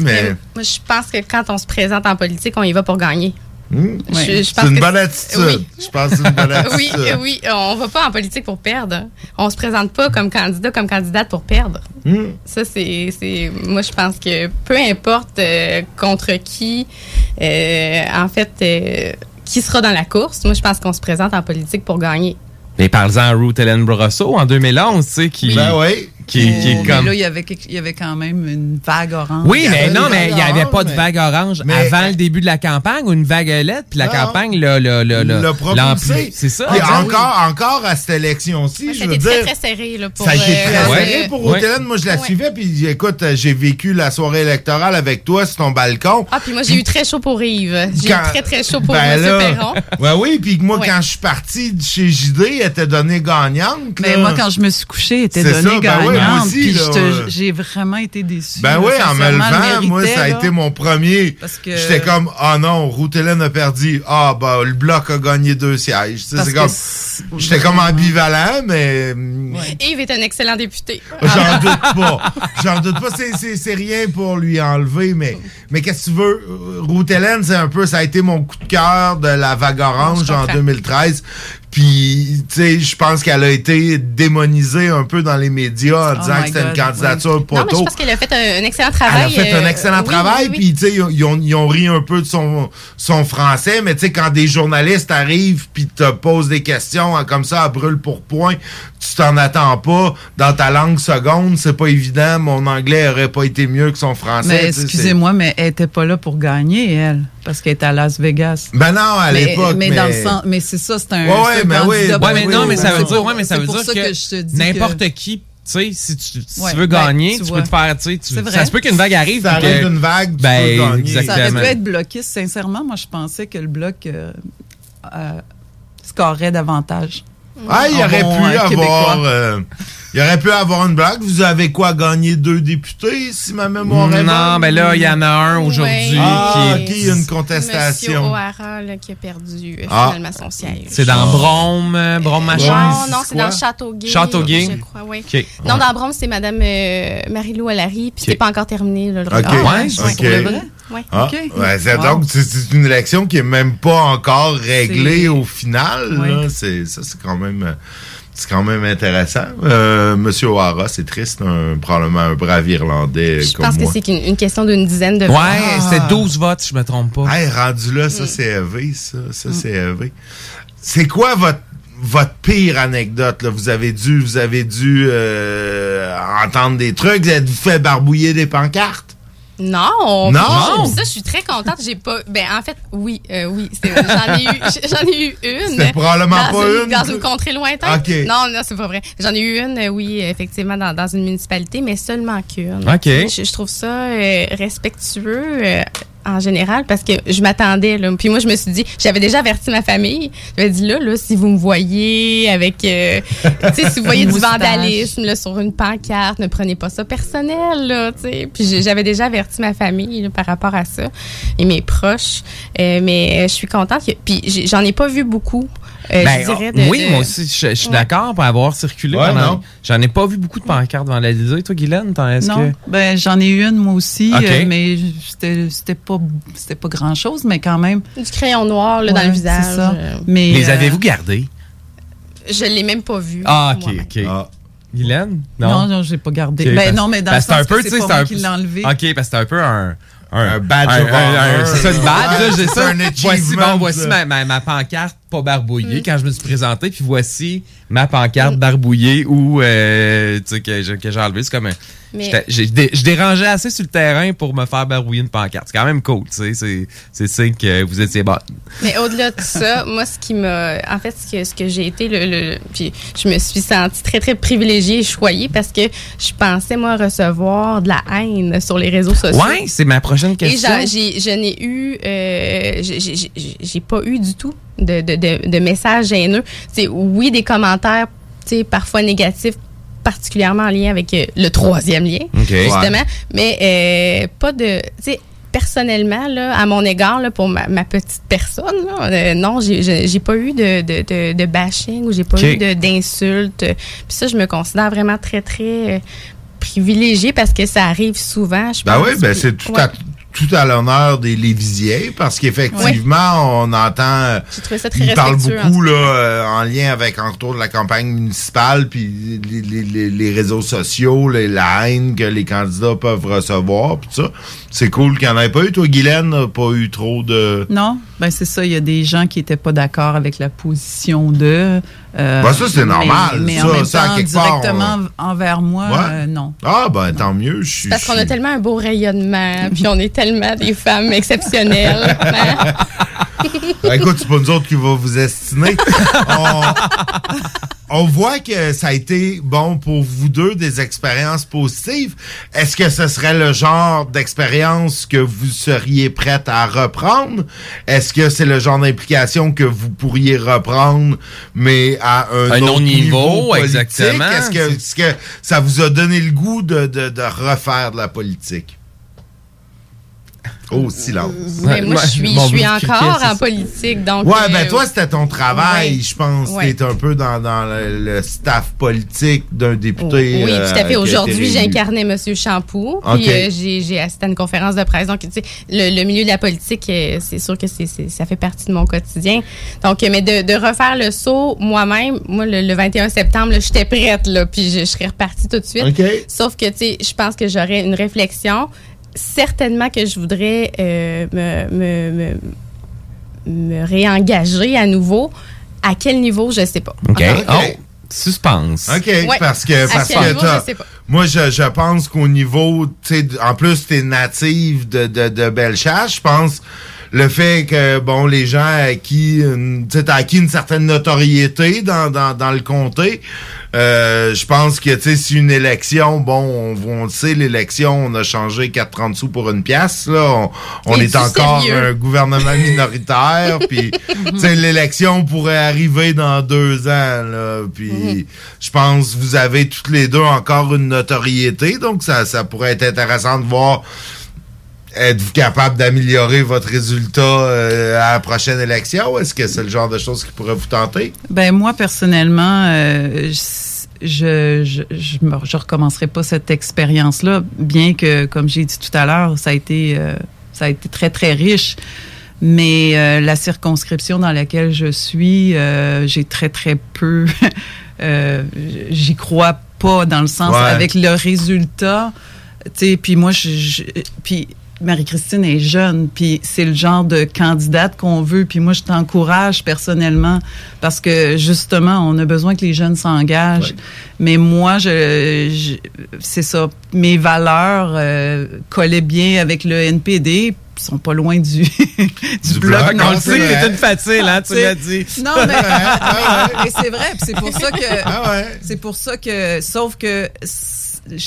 mais... Moi, je pense que quand on se présente en politique, on y va pour gagner. Hmm? C'est une bonne attitude. oui. Je pense que c'est une bonne oui, attitude. oui, on va pas en politique pour perdre. On se présente pas comme candidat, comme candidate pour perdre. Hmm? Ça, c'est, c'est, moi, je pense que peu importe euh, contre qui, euh, en fait, euh, qui sera dans la course, moi, je pense qu'on se présente en politique pour gagner. Mais parle-en à Ruth Helen Brosseau en 2011, tu sais, qui, Ben oui. qui, qui est mais comme... là, il y, avait, il y avait quand même une vague orange. Oui, mais non, mais il n'y avait pas de vague orange Mais- avant le début de la campagne ou une vague lettre, puis la Non. campagne l'a le, le, le, C'est ça. Puis Ah, encore, encore à cette élection-ci, je Ça a veux été dire. très, très serré, là, pour... Ça a été euh, très serré pour Ouais. Ruth Hélène. Moi, je la Ouais. suivais, puis écoute, euh, j'ai vécu la soirée électorale avec toi sur ton balcon. Ah, puis moi, j'ai eu très chaud pour Yves. J'ai Quand- eu très, très chaud pour Ben M. là, Perron. Ouais, oui, puis moi, quand je suis parti de chez JD, était donnée gagnante. Mais là. moi, quand je me suis couchée, elle était donnée ça, ben ouais, gagnante. puis ouais. j'ai vraiment été déçue. Ben là, oui, en me levant, moi, ça a là. été mon premier. Parce que- J'étais comme, ah non, Ruth Hélène a perdu. Ah, bah, le bloc a gagné deux sièges. C'est comme, j'étais comme ambivalent, mais mm, Yves est un excellent député. j'en doute pas. J'en doute pas. C'est- rien pour lui enlever, mais, mais qu'est-ce que tu veux? Euh, Ruth Hélène, c'est un peu, ça a été mon coup de cœur de la vague orange en comprends. 2013. Puis, tu sais, je pense qu'elle a été démonisée un peu dans les médias en Oh disant que c'était une candidature Non, mais je poteau. pense qu'elle a fait un, un excellent Elle travail. a fait un euh, excellent oui, travail, oui, oui. puis tu sais, ils, ont- ils ont, ils ont ri un peu de son, son français, mais tu sais, quand des journalistes arrivent puis te posent des questions hein, comme ça à brûle pour point, tu t'en attends pas dans ta langue seconde, c'est pas évident, mon anglais aurait pas été mieux que son français. Mais excusez-moi, mais elle était pas là pour gagner, elle, parce qu'elle était à Las Vegas. Ben non, à Mais- l'époque, Mais, mais- dans le sens, mais c'est ça, c'est un. Ouais, ouais, c'est un mais oui, Ouais, mais pour- non, mais ça veut dire, ouais, mais ça veut dire ça que, n'importe que- qui, tu sais, si tu, si Ouais, tu veux ben, gagner, tu peux te faire, tu ça se peut qu'une vague arrive. Ça arrive une vague, tu ben, peux gagner. Ça aurait pu être bloquiste. Sincèrement, moi, je pensais que le bloc euh, euh, scorerait davantage. Ah, il En aurait bon, pu euh, avoir. Euh, il aurait pu avoir une blague. Vous avez quoi gagné deux députés, si ma mémoire est bonne? Non, ben là, il y en a un aujourd'hui Ah, qui est- a une Monsieur contestation. O'Hara là, qui a perdu euh, Ah. finalement son siège. C'est dans Brome, euh, Brome machin. Non, non, c'est dans Châteauguay. Châteauguay? Je crois, oui. Non, dans Brome, c'est Mme euh, Marie-Lou Allary, puis c'est pas encore terminé, là, le OK. regard. ouais, Ouais, OK. pour le vrai. Ouais. Ah, OK. ouais, c'est- Wow. Donc, c'est- une élection qui est même pas encore réglée au final. Là. C'est, ça, c'est quand même... C'est quand même intéressant. Euh, Monsieur O'Hara, c'est triste, un, probablement un brave Irlandais Je comme pense que moi. c'est une question d'une dizaine de Ouais, votes. c'était 12 votes, si je me trompe pas. Hey, rendu là, ça, c'est élevé, ça. Ça, c'est élevé. C'est quoi votre votre pire anecdote là? Vous avez dû vous avez dû euh, entendre des trucs vous êtes fait barbouiller des pancartes? Non, Non? Ça, je suis très contente. J'ai pas. Ben, en fait, oui, euh, oui. J'en ai eu, j'en ai eu une. C'était probablement dans pas une, une. Dans une contrée lointaine. Ok. Non, non, c'est pas vrai. J'en ai eu une, euh, oui, effectivement, dans, dans une municipalité, mais seulement qu'une. Ok. Je, je trouve ça euh, respectueux. euh, en général, parce que je m'attendais, là. Puis moi, je me suis dit, j'avais déjà averti ma famille. J'avais dit, là, là, si vous me voyez avec, euh, tu sais, si vous voyez du vandalisme, là, sur une pancarte, ne prenez pas ça personnel, là, tu sais. Puis j'avais déjà averti ma famille là, par rapport à ça et mes proches. Euh, mais euh, je suis contente. que- puis j'en ai pas vu beaucoup. Euh, Ben, je dirais oh, de- oui, de- moi aussi, je, je suis Ouais. d'accord pour avoir circulé Ouais, pendant. non. J'en ai pas vu beaucoup de pancartes vandalisées. Toi, Guylaine, t'en est-ce Non, que? ben j'en ai eu une moi aussi, Ok. euh, mais c'était c'était pas c'était pas grand chose, mais quand même. Du crayon noir là, dans Ouais, le c'est visage. ça. euh, Mais Les euh, avez-vous gardés? Je l'ai même pas vu. Ah, ok, ok. Guylaine? Non, non, j'ai pas gardé. Ok, ben parce- non, mais dans parce le que sens c'est un peu, que tu c'est sais, pas c'est moi un qui peu- l'ai enlevé. OK, parce que c'est un peu un. Un badge un, of un- un- honor. C'est ça, une badge, là, j'ai C'est ça. un Voici, bon, voici ça. ma, ma, ma pancarte pas barbouillé quand je me suis présenté, puis voici ma pancarte barbouillée ou euh, tu sais, que, j'ai- que j'ai enlevé. C'est comme un- Mais- dé- Je dérangeais assez sur le terrain pour me faire barbouiller une pancarte. C'est quand même cool, tu sais. c'est- signe que vous étiez bon. Mais au-delà de ça, moi, ce qui m'a. En fait, ce que, ce que j'ai été, le, le- Puis je me suis sentie très, très privilégiée et choyée parce que je pensais, moi, recevoir de la haine sur les réseaux sociaux. Ouais, c'est ma prochaine Et question. j'a- j'ai- je n'ai eu, euh, j'ai- pas eu du tout de, de, de, de messages haineux. C'est oui des commentaires, tu sais, parfois négatifs, particulièrement en lien avec euh, le troisième lien, justement, Ouais. mais euh, pas de, tu sais. Personnellement, là, à mon égard, là, pour ma, ma petite personne, là, euh, non, j'ai- pas eu de, de, de, de bashing ou j'ai pas eu d'insultes. Puis ça, je me considère vraiment très, très euh, privilégiée parce que ça arrive souvent. Je Ben pense. oui, ben c'est tout ouais. Tout à l'honneur des Lévisiens parce qu'effectivement, on entend. euh, Ils parlent beaucoup en là, euh, en lien avec entre autres la campagne municipale puis les, les- les- réseaux sociaux, les- la haine que les candidats peuvent recevoir puis ça. C'est cool qu'il n'y en ait pas eu. Toi, Guylaine, pas eu trop de. Non, ben c'est ça. Il y a des gens qui n'étaient pas d'accord avec la position de. euh, Ben, ça, c'est mais- normal. Mais, Ça, en même ça, temps, quelque part, directement envers moi, Ouais. euh, non. Ah, ben tant mieux. Je suis. Parce qu'on a tellement un beau rayonnement, puis on est tellement des femmes exceptionnelles. Ben, écoute, c'est pas nous autres qui va vous estimer. on, on voit que ça a été, bon, pour vous deux, des expériences positives. Est-ce que ce serait le genre d'expérience que vous seriez prête à reprendre? Est-ce que c'est le genre d'implication que vous pourriez reprendre, mais à un, Un autre niveau, politique? exactement. Est-ce que, ça vous a donné le goût de, de- de refaire de la politique? Oh, silence. Mais moi, je suis, je suis encore en politique, donc. Ouais, euh, ben toi, c'était ton travail, ouais. je pense. Ouais. T'es un peu dans, dans le, le staff politique d'un député. Oui, euh, tout à fait. été Aujourd'hui, j'incarnais M. Champoux. OK. Puis euh, j'ai assisté à une conférence de presse. Donc, tu sais, le, le milieu de la politique, euh, c'est sûr que ça fait partie de mon quotidien. Donc, euh, mais de, de refaire le saut moi-même, moi, le, le 21 septembre, j'étais prête, là, puis je, je serais repartie tout de suite. OK. Sauf que, tu sais, je pense que j'aurais une réflexion. Certainement que je voudrais euh, me, me, me, me réengager à nouveau. À quel niveau, je sais pas. OK. Oh, suspense. OK, Ouais. parce que, À parce quel que niveau, t'as- je sais pas. moi, je, je pense qu'au niveau, tu en plus, t'es native de, de, de Bellechasse, je pense le fait que, bon, les gens à qui, une- acquis une certaine notoriété dans, dans, dans le comté, euh, je pense que, tu sais, si une élection, bon, on, on le sait, l'élection, on a changé 4,30 sous pour une pièce, là, on, est encore sérieux? un gouvernement minoritaire, puis, tu sais, l'élection pourrait arriver dans deux ans, là, puis Mhm. je pense vous avez toutes les deux encore une notoriété, donc ça, ça pourrait être intéressant de voir êtes-vous capable d'améliorer votre résultat euh, à la prochaine élection? Est-ce que c'est le genre de choses qui pourrait vous tenter? Ben moi personnellement, euh, je je je, me- je recommencerai pas cette expérience-là, bien que comme j'ai dit tout à l'heure, ça a été euh, ça a été très très riche. Mais euh, la circonscription dans laquelle je suis, euh, j'ai très très peu. J'y crois pas dans le sens Ouais. avec le résultat. Puis moi, je, je- puis Marie-Christine est jeune, puis c'est le genre de candidate qu'on veut. Puis moi, je t'encourage personnellement parce que justement, on a besoin que les jeunes s'engagent. Mais moi, je, je- c'est ça. Mes valeurs euh, collaient bien avec le NPD. Ils sont pas loin du, du, bloc. bloc, on le sait, c'est une facile, hein, tu l'as dit. Non, mais, mais c'est vrai. C'est pour ça que. Ah C'est pour ça que. Sauf que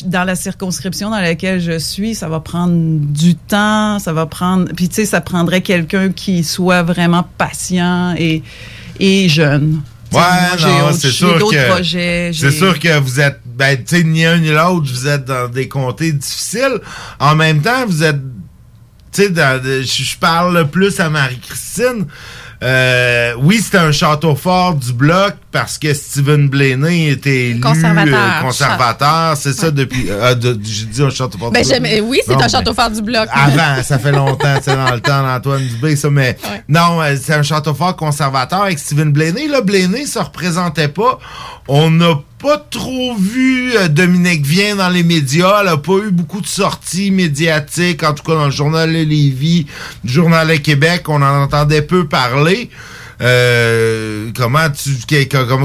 dans la circonscription dans laquelle je suis, ça va prendre du temps, ça va prendre. Puis tu sais, ça prendrait quelqu'un qui soit vraiment patient et et jeune. Ouais, moi, non, c'est sûr que projets. c'est sûr que vous êtes ben tu sais ni un ni l'autre, vous êtes dans des comtés difficiles. En même temps, vous êtes tu sais je parle plus à Marie-Christine. Euh, oui, c'était un château fort du bloc parce que Stephen Blaney était élu Conservateur. euh, conservateur, c'est ça depuis euh, de- j'ai dit un château fort Ben, du bloc. j'aime- oui, c'est un château fort du bloc. avant, ça fait longtemps, c'est dans le temps d'Antoine Dubé, ça, mais non, euh, c'est un château fort conservateur avec Stephen Blaney. Là, Blaney se représentait pas. On n'a pas trop vu euh, Dominique Vien dans les médias. Elle a pas eu beaucoup de sorties médiatiques, en tout cas dans le journal de Lévis, le journal de Québec, on en entendait peu parler. Euh, comment tu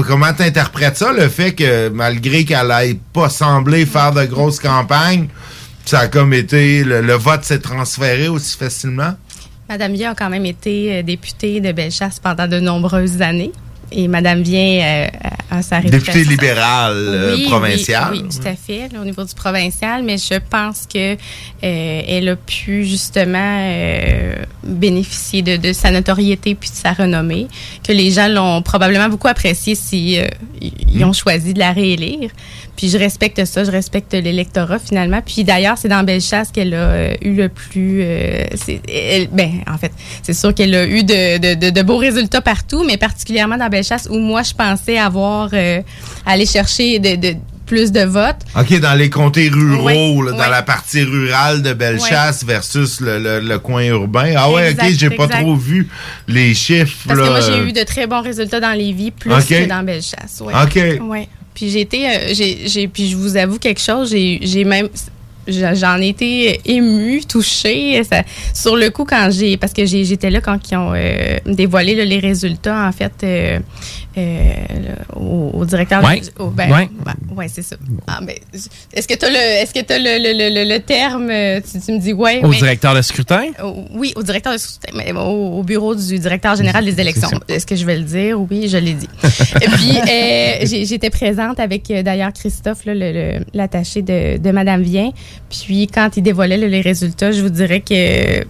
comment t'interprètes ça le fait que malgré qu'elle ait pas semblé faire de grosses campagnes, ça a comme été le, vote s'est transféré aussi facilement? Madame Vien a quand même été euh, députée de Bellechasse pendant de nombreuses années. Et Madame Vien euh, a sa Députée réputation- libérale euh, Oui, provinciale. Oui, oui, tout à fait, là, au niveau du provincial, mais je pense que euh, elle a pu justement bénéficier de, de sa notoriété puis de sa renommée, que les gens l'ont probablement beaucoup apprécié si ils ont choisi de la réélire. Puis je respecte ça, je respecte l'électorat finalement. Puis d'ailleurs, c'est dans Bellechasse qu'elle a euh, eu le plus. euh, elle- ben, en fait, c'est sûr qu'elle a eu de- de beaux résultats partout, mais particulièrement dans Bellechasse où moi je pensais avoir euh, aller chercher de, de- plus de votes. OK, dans les comtés ruraux, là, dans la partie rurale de Bellechasse versus le, le- le coin urbain. Ah ouais, Exact, OK, j'ai pas trop vu les chiffres. Parce que moi, j'ai euh, eu de très bons résultats dans Lévis, plus que dans Bellechasse. Ouais. Ok. Ouais. Puis j'ai été, euh, j'ai, j'ai- puis je vous avoue quelque chose, j'ai, j'ai même, j'en ai été émue, touchée. Ça- sur le coup, quand j'ai, parce que j'étais là quand ils ont euh, dévoilé là, les résultats, en fait, euh, euh, au, au directeur. Ouais. au- ben, Ouais. ben, ouais, c'est ça. Ah, ben, est-ce que tu as le, est-ce que t'as le, le, le, le- terme, tu, tu me dis ouais. Au mais- directeur de scrutin? au- Oui, au directeur de scrutin, mais au, au bureau du directeur général des élections. Est-ce que je vais le dire? Oui, je l'ai dit. Et puis, j'étais présente avec d'ailleurs Christophe, l'attaché de, de Madame Vien. Puis, quand il dévoilait là, les résultats, je vous dirais que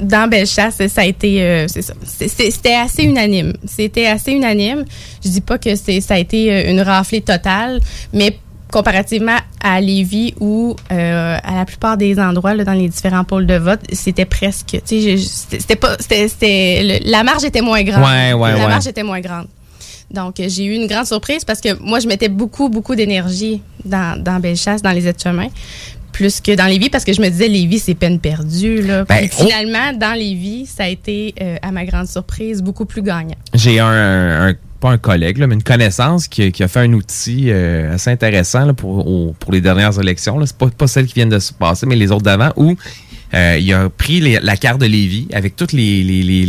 dans Bellechasse, ça a été, euh, c'est ça. C'était assez unanime. C'était assez unanime. Je dis pas que c'est, ça a été euh, une raflée totale, mais comparativement à Lévis où euh, à la plupart des endroits là, dans les différents pôles de vote, c'était presque, tu sais, c'était pas, c'était, la marge était moins grande. Ouais, ouais, la ouais. marge était moins grande. Donc, j'ai eu une grande surprise parce que moi, je mettais beaucoup, beaucoup d'énergie dans, dans Bellechasse, dans les aides-chemins, plus que dans Lévis, parce que je me disais, Lévis, c'est peine perdue. Là. Ben, oh. finalement, dans Lévis, ça a été, euh, à ma grande surprise, beaucoup plus gagnant. J'ai un, un- pas un collègue, là, mais une connaissance qui, qui a fait un outil euh, assez intéressant là, pour, au- pour les dernières élections. là. C'est pas, pas celles qui viennent de se passer, mais les autres d'avant, où euh, il a pris les- la carte de Lévis avec tous les, les, les,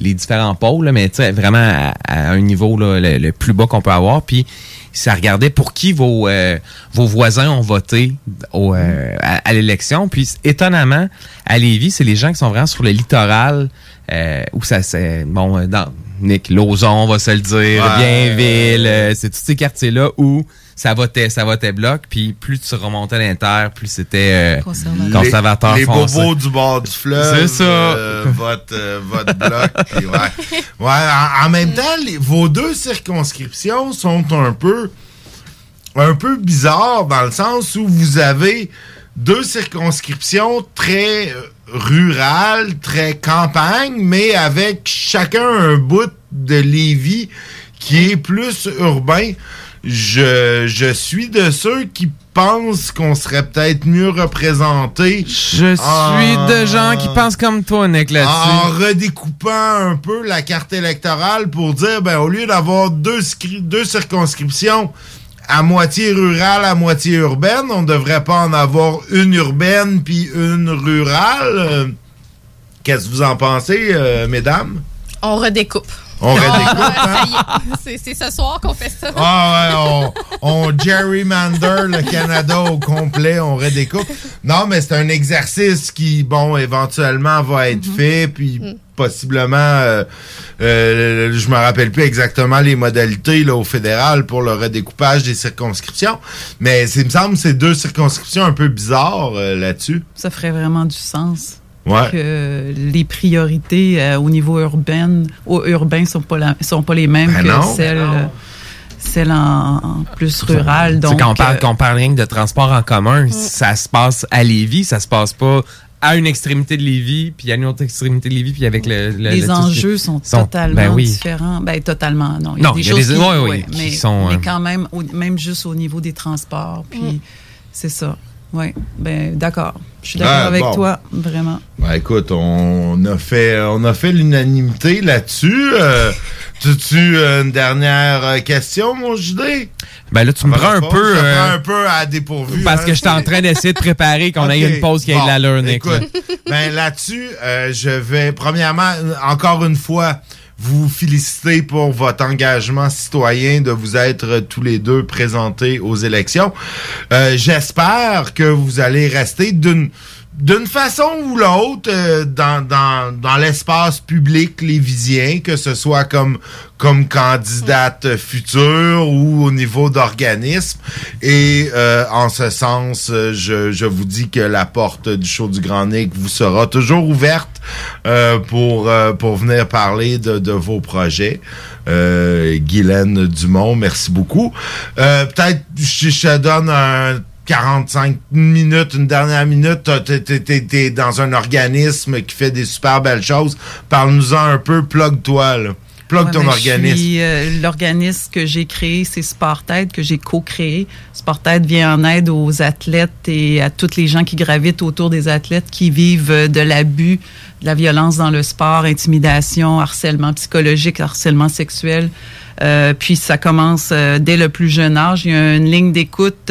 les, différents pôles, là, mais tu sais, vraiment à, à un niveau là, le, le plus bas qu'on peut avoir. Puis ça regardait pour qui vos, euh, vos voisins ont voté au, euh, à, à l'élection. Puis étonnamment, à Lévis, c'est les gens qui sont vraiment sur le littoral euh, où ça c'est bon euh, dans Nick Lauson, on va se le dire, Ouais. Bienville, euh, c'est tous ces quartiers là où ça votait, ça votait bloc, puis plus tu remontais à l'intérieur, plus c'était euh, conservateur Les, les foncé. bobos du bord du fleuve. C'est ça. euh, votre, euh, votre bloc. puis ouais. Ouais, en, en même temps, les- vos deux circonscriptions sont un peu, un peu bizarres dans le sens où vous avez deux circonscriptions très rurales, très campagne, mais avec chacun un bout de Lévis qui est plus urbain. Je, je suis de ceux qui pensent qu'on serait peut-être mieux représenté. Je suis de gens qui pensent comme toi, Nick, En redécoupant un peu la carte électorale pour dire, ben, au lieu d'avoir deux, scri- deux circonscriptions à moitié rurale, à moitié urbaine, on devrait pas en avoir une urbaine puis une rurale. Euh, Qu'est-ce que vous en pensez, euh, mesdames? On redécoupe. On redécoupe, Ah, hein? ça y est. C'est- C'est ce soir qu'on fait ça. Ah ouais, on, on gerrymander le Canada au complet, on redécoupe. Non, mais c'est un exercice qui, bon, éventuellement va être fait, puis possiblement, euh, euh, je me rappelle plus exactement les modalités là, au fédéral pour le redécoupage des circonscriptions, mais c'est- il me semble que c'est deux circonscriptions un peu bizarres euh, là-dessus. Ça ferait vraiment du sens. Ouais. Que les priorités euh, au niveau urbain, au urbain sont pas la- sont pas les mêmes Ben que non. celles, Ben non. euh, celles en, en plus sais, Donc, quand on parle, euh, qu'on parle rien que de transport en commun, ça se passe à Lévis, ça se passe pas à une extrémité de Lévis, puis à une autre extrémité de Lévis, puis avec le... le- les le- tout enjeux sont, totalement ben oui. différents. Ben, totalement, non. Non, il y a des- qui, ouais, qui mais, sont, mais quand même, au- même juste au niveau des transports, puis c'est ça. Oui, ben d'accord. Je suis d'accord Ah, avec bon. toi, vraiment. Ben écoute, on a fait, on a fait l'unanimité là-dessus. Euh, tu euh, une dernière euh, question, mon JD? Ben là, tu me prends un Je te peu... euh, prends un peu à dépourvu. Parce hein. que j'étais en train d'essayer de préparer qu'on ait Ok, une pause qui ait bon, de l'allure, Nick. là. Écoute, ben là-dessus, euh, je vais, premièrement, encore une fois, vous féliciter pour votre engagement citoyen de vous être tous les deux présentés aux élections. Euh, J'espère que vous allez rester d'une d'une façon ou l'autre euh, dans, dans, dans l'espace public lévisien, que ce soit comme comme candidate future ou au niveau d'organisme. Et euh, en ce sens, euh, je, je vous dis que la porte du show du Grand Nick vous sera toujours ouverte euh, pour, euh, pour venir parler de, de vos projets. Guylaine Dumont, merci beaucoup. Peut-être je, je donne un 45 minutes, une dernière minute, t'es- dans un organisme qui fait des super belles choses. Parle-nous-en un peu, plug-toi, là. Plug Ouais, ton ben, organisme. euh, L'organisme que j'ai créé, c'est Sportaid, que j'ai co-créé. Sportaid vient en aide aux athlètes et à toutes les gens qui gravitent autour des athlètes qui vivent euh, de l'abus, de la violence dans le sport, intimidation, harcèlement psychologique, harcèlement sexuel. Euh, puis ça commence euh, dès le plus jeune âge. Il y a une ligne d'écoute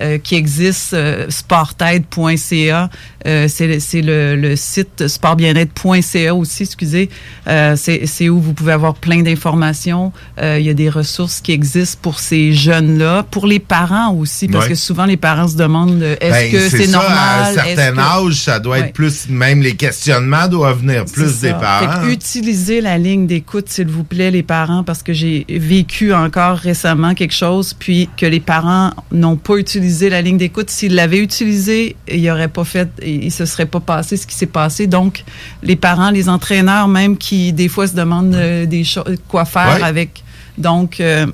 euh, qui existe, euh, sportaid.ca. Euh, c'est le, c'est le, site sportbienêtre.ca aussi, excusez. Euh, c'est c'est où vous pouvez avoir plein d'informations. Euh, il y a des ressources qui existent pour ces jeunes-là, pour les parents aussi, parce Ouais. que souvent les parents se demandent est-ce Ben, que c'est ça, normal? À un certain que- âge, ça doit Ouais. être plus, même les questionnements doivent venir plus des ça. parents. Fait utilisez la ligne d'écoute, s'il vous plaît, les parents, parce que j'ai vécu encore récemment quelque chose, puis que les parents n'ont pas utilisé la ligne d'écoute. S'ils l'avaient utilisée, il n'y aurait pas fait, il se serait pas passé ce qui s'est passé. Donc, les parents, les entraîneurs même, qui des fois se demandent euh, des choses, quoi faire Ouais. avec. Donc, euh,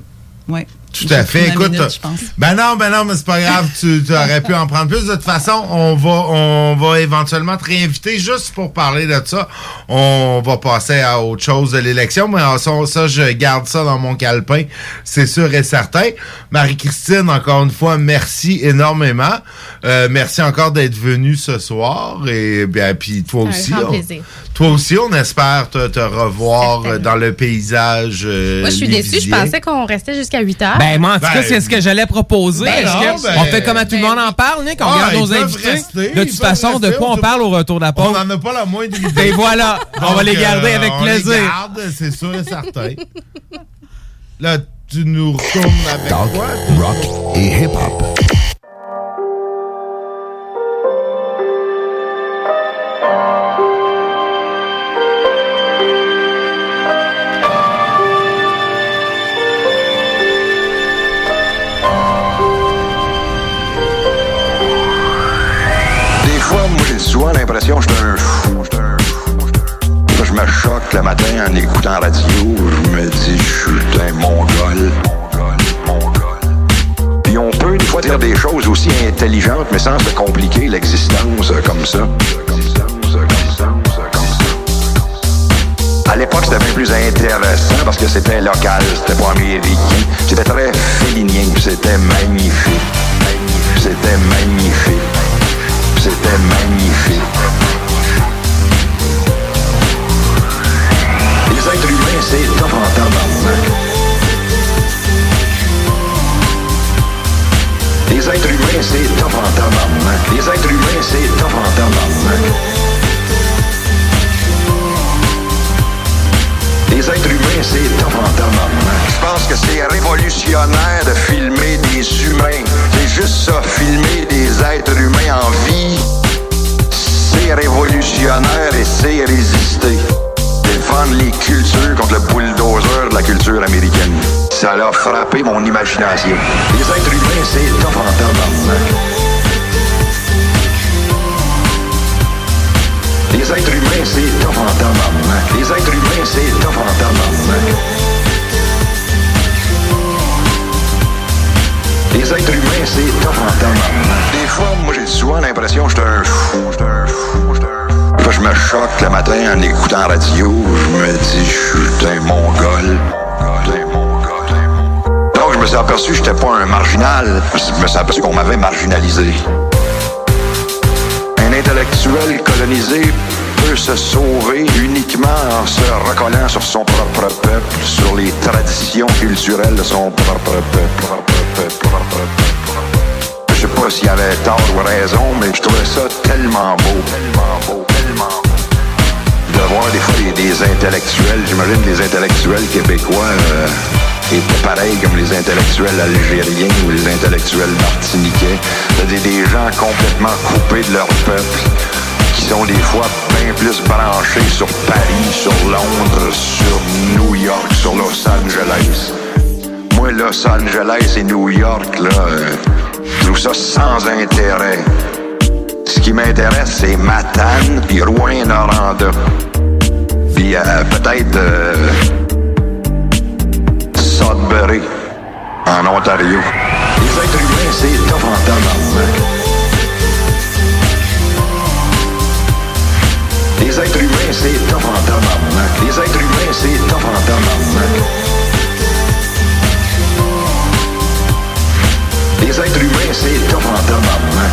ouais. Tout à fait. Écoute, minute, je pense. ben non, ben non, mais c'est pas grave. tu, tu aurais pu en prendre plus. De toute façon, on va, on va éventuellement te réinviter juste pour parler de ça. On va passer à autre chose de l'élection, mais ça, ça, je garde ça dans mon calepin, c'est sûr et certain. Marie-Christine, encore une fois, merci énormément. Euh, merci encore d'être venue ce soir et bien, puis toi Un aussi. grand on- plaisir. toi aussi, on espère te, te revoir euh, dans le paysage. euh, Moi, je suis déçue. Je pensais qu'on restait jusqu'à 8 heures. Ben, moi, en tout cas, Ben, c'est ce que j'allais proposer. ben Est-ce non, que- ben- on fait comme à tout le monde en parle, Nick? On Ah, regarde nos invités. rester, de toute façon, de quoi on parle au retour de la On n'en a pas la moindre idée. Et voilà, on va les garder euh, avec on les plaisir. garde, c'est sûr et certain. Là, tu nous retournes avec Talk, quoi? rock et hip-hop. Souvent l'impression que je suis un fou. je me choque le matin en écoutant la radio. Je me dis, je suis un mongol. Puis on peut des fois dire des choses aussi intelligentes, mais sans se compliquer l'existence comme ça. À l'époque, c'était bien plus intéressant parce que c'était local, c'était pas américain. C'était très félinien, c'était magnifique. C'était magnifique. Magnifique. Les êtres humains, c'est top en tabarnak. Les êtres humains, c'est top en tabarnak. Les êtres humains, c'est top en tabarnak. Les êtres humains, c'est top en. Je pense que c'est révolutionnaire de filmer des humains. Juste ça, filmer des êtres humains en vie. C'est révolutionnaire et c'est résister. Défendre les cultures contre le bulldozer de la culture américaine. Ça a frappé mon imagination. Les êtres humains, c'est top en tabarnak. Les êtres humains, c'est top en tabarnak. Les êtres humains, c'est top en tabarnak. Les êtres humains, c'est top en tabarnak. Des fois, moi, j'ai souvent l'impression que j'étais un fou. Un fou. J'étais un fou. Je me choque le matin en écoutant la radio. Je me dis, je suis un mongol. Donc, je me suis aperçu que j'étais pas un marginal. Je me suis aperçu qu'on m'avait marginalisé. Un intellectuel colonisé peut se sauver uniquement en se recollant sur son propre peuple, sur les traditions culturelles de son propre peuple. Je sais pas s'il avait tort ou raison, mais je trouvais ça tellement beau, tellement beau, tellement beau. De voir des fois des, des intellectuels, j'imagine les intellectuels québécois euh, étaient pareils comme les intellectuels algériens ou les intellectuels martiniquais. C'est-à-dire des gens complètement coupés de leur peuple, qui sont des fois bien plus branchés sur Paris, sur Londres, sur New York, sur Los Angeles. Los Angeles et New York, là, je trouve ça sans intérêt. Ce qui m'intéresse, c'est Matane puis Rouen-Noranda. Puis euh, peut-être euh, Sudbury, en Ontario. Les êtres humains, c'est tough en. Les êtres humains, c'est tough en. Les êtres humains, c'est tough en. Les êtres humains, c'est tough en tabarnak.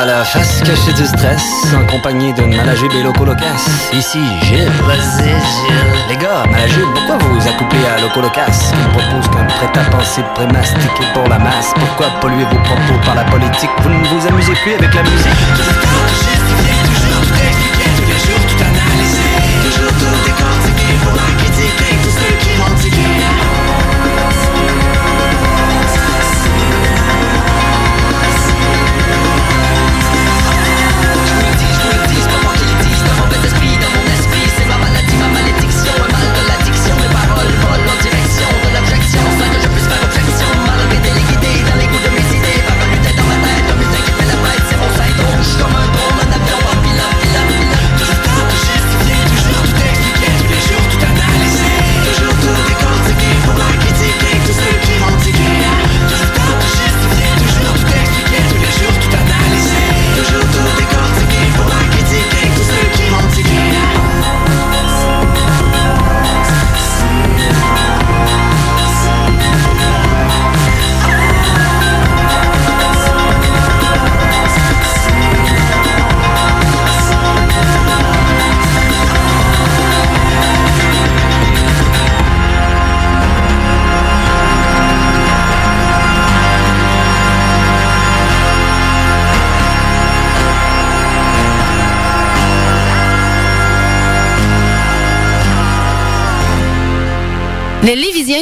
À la face cachée du stress, en compagnie de Malajube et Loco Locas. Ici Gilles. Vas-y Gilles. Les gars, Malajube, pourquoi vous vous accouplez à Loco Locas qui propose qu'un prêt-à-penser pré-mastiqué pour la masse Pourquoi polluer vos propos par la politique? Vous ne vous amusez plus avec la musique?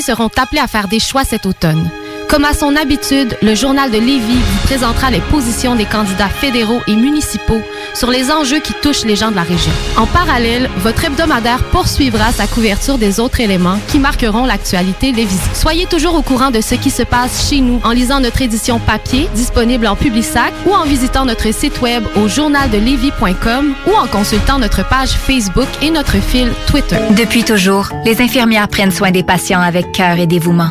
Seront appelés à faire des choix cet automne. Comme à son habitude, le journal de Lévis vous présentera les positions des candidats fédéraux et municipaux sur les enjeux qui touchent les gens de la région. En parallèle, votre hebdomadaire poursuivra sa couverture des autres éléments qui marqueront l'actualité lévisienne. Soyez toujours au courant de ce qui se passe chez nous en lisant notre édition papier disponible en Publisac ou en visitant notre site web au journaldelevis.com ou en consultant notre page Facebook et notre fil Twitter. Depuis toujours, les infirmières prennent soin des patients avec cœur et dévouement.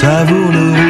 Savoure le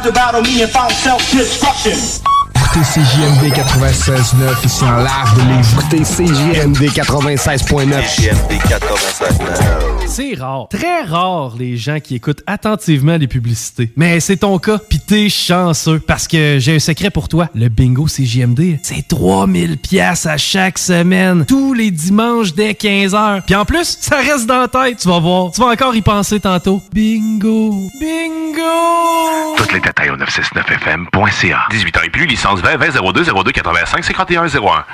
Tried to battle me and found self-destruction. Écoutez CJMD 96.9 ici en live de Lévis. Écoutez CJMD 96.9. CJMD 96.9. C'est rare, très rare les gens qui écoutent attentivement les publicités. Mais c'est ton cas, pis t'es chanceux parce que j'ai un secret pour toi. Le bingo CJMD, c'est 3000 pièces à chaque semaine, tous les dimanches dès 15h. Puis en plus, ça reste dans la tête, tu vas voir. Tu vas encore y penser tantôt. Bingo, bingo. Toutes les détails au 969fm.ca. 18 ans et plus, licence 20 20 02 02 85 51 01.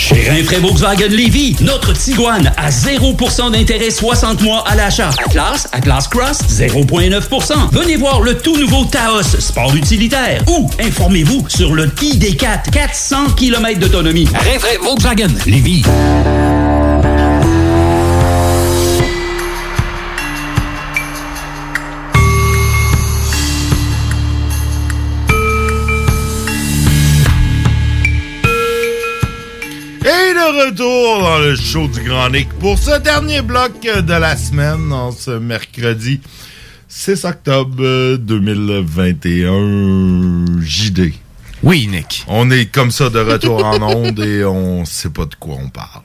Chez Rinfraie Volkswagen Lévy, notre Tiguan à 0% d'intérêt 60 mois à l'achat. Atlas, Atlas Cross, 0,9%. Venez voir le tout nouveau Taos, sport utilitaire. Ou informez-vous sur le ID4, 400 km d'autonomie. Rinfraie Volkswagen Lévy. Retour dans le show du Grand Nick pour ce dernier bloc de la semaine, en ce mercredi 6 octobre euh, 2021 JD. Oui, Nick. On est comme ça de retour en onde et on sait pas de quoi on parle.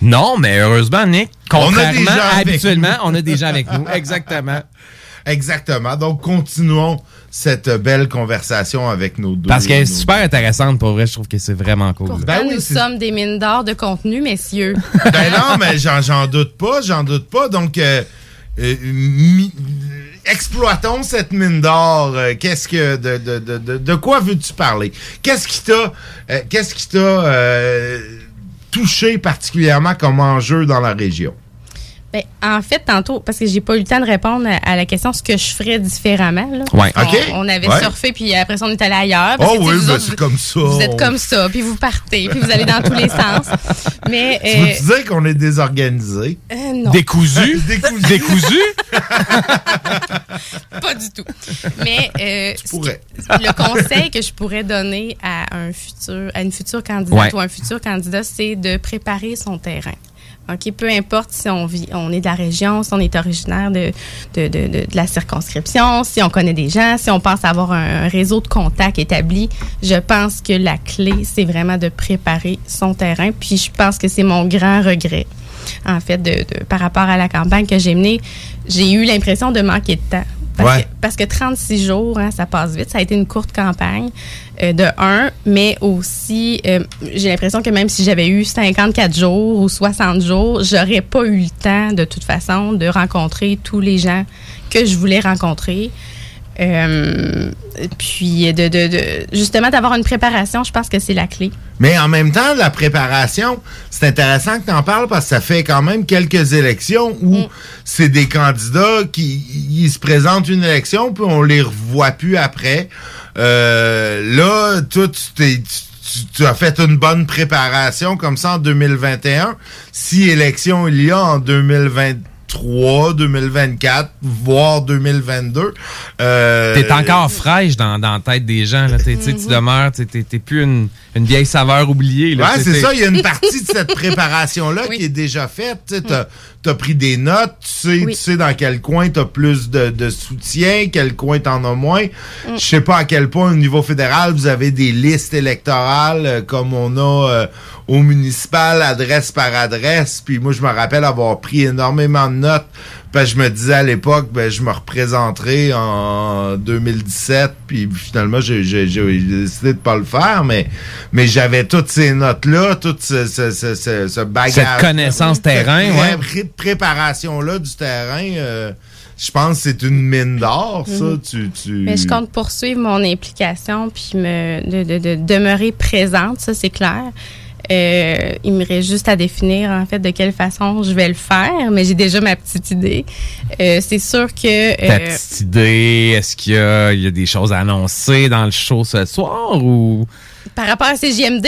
Non, mais heureusement, Nick, On contrairement avec habituellement, on a des gens avec nous. Exactement. Exactement. Donc, continuons cette belle conversation avec nos deux. Parce qu'elle est super intéressante, pour vrai, je trouve que c'est vraiment cool. Pourtant, Ben oui, nous sommes des mines d'or de contenu, messieurs. Ben non, mais j'en, j'en doute pas, j'en doute pas. Donc, euh, euh, mi- exploitons cette mine d'or. Euh, Qu'est-ce que de, de, de, de, de quoi veux-tu parler? Qu'est-ce qui t'a euh, qu'est-ce qui t'a euh, touché particulièrement comme enjeu dans la région? Ben, en fait, tantôt, parce que j'ai pas eu le temps de répondre à, à la question ce que je ferais différemment. Là. Ouais. On, OK. on avait Ouais. surfé, puis après ça, on est allé ailleurs. parce Oh que, oui, vous ben, c'est comme ça. Vous êtes comme ça, puis vous partez, puis vous allez dans tous les sens. Mais. Tu euh, veux dire qu'on est désorganisé? Euh, non. Décousu? Décousu. Décousu? pas du tout. Mais euh, pourrais. le conseil que je pourrais donner à un futur, à une future candidate Ouais. ou un futur candidat, c'est de préparer son terrain. OK, peu importe si on vit, on est de la région, si on est originaire de, de, de, de- de la circonscription, si on connaît des gens, si on pense avoir un, un réseau de contacts établi, je pense que la clé, c'est vraiment de préparer son terrain. Puis je pense que c'est mon grand regret en fait, de, de- par rapport à la campagne que j'ai menée, j'ai eu l'impression de manquer de temps. Parce, Ouais. que, parce que 36 jours, hein, ça passe vite. Ça a été une courte campagne euh, de un, mais aussi, euh, j'ai l'impression que même si j'avais eu 54 jours ou 60 jours, j'aurais pas eu le temps, de toute façon, de rencontrer tous les gens que je voulais rencontrer. Euh, puis, de, de, de- justement, d'avoir une préparation, je pense que c'est la clé. Mais en même temps, la préparation, c'est intéressant que tu en parles parce que ça fait quand même quelques élections où Mm. c'est des candidats qui ils se présentent une élection puis on les revoit plus après. Euh, là, toi, tu, tu- as fait une bonne préparation comme ça en 2021. Si élection il y a en 2023, 2024, voire 2022. Euh, T'es encore fraîche dans, dans la tête des gens. Là. T'es- tu Tu demeures, t'es- t'es t'es plus une, une vieille saveur oubliée. Là. Ouais, T'es- c'est t'es- ça. Il y a une partie de cette préparation-là qui est déjà faite. Tu as, pris des notes, tu sais, tu sais dans quel coin tu as plus de, de soutien, quel coin tu en as moins. Je sais pas à quel point au niveau fédéral, vous avez des listes électorales euh, comme on a euh, au municipal, adresse par adresse. Puis moi, je me rappelle avoir pris énormément de Parce que je me disais à l'époque, ben, je me représenterai en 2017, puis finalement, j'ai j'ai- j'ai décidé de pas le faire, mais, mais j'avais toutes ces notes-là, tout ce, ce, ce, ce, ce bagage. Cette connaissance terrain, Cette ouais. pré- préparation-là du terrain, euh, je pense que c'est une mine d'or, ça. Mhm. Tu, tu... Mais je compte poursuivre mon implication puis me, de, de- de demeurer présente, ça c'est clair. Euh, il me reste juste à définir en fait de quelle façon je vais le faire, mais j'ai déjà ma petite idée. Euh, c'est sûr que Ta euh, petite idée, est-ce qu'il y a, il y a des choses à annoncer dans le show ce soir ou? par rapport à CJMD,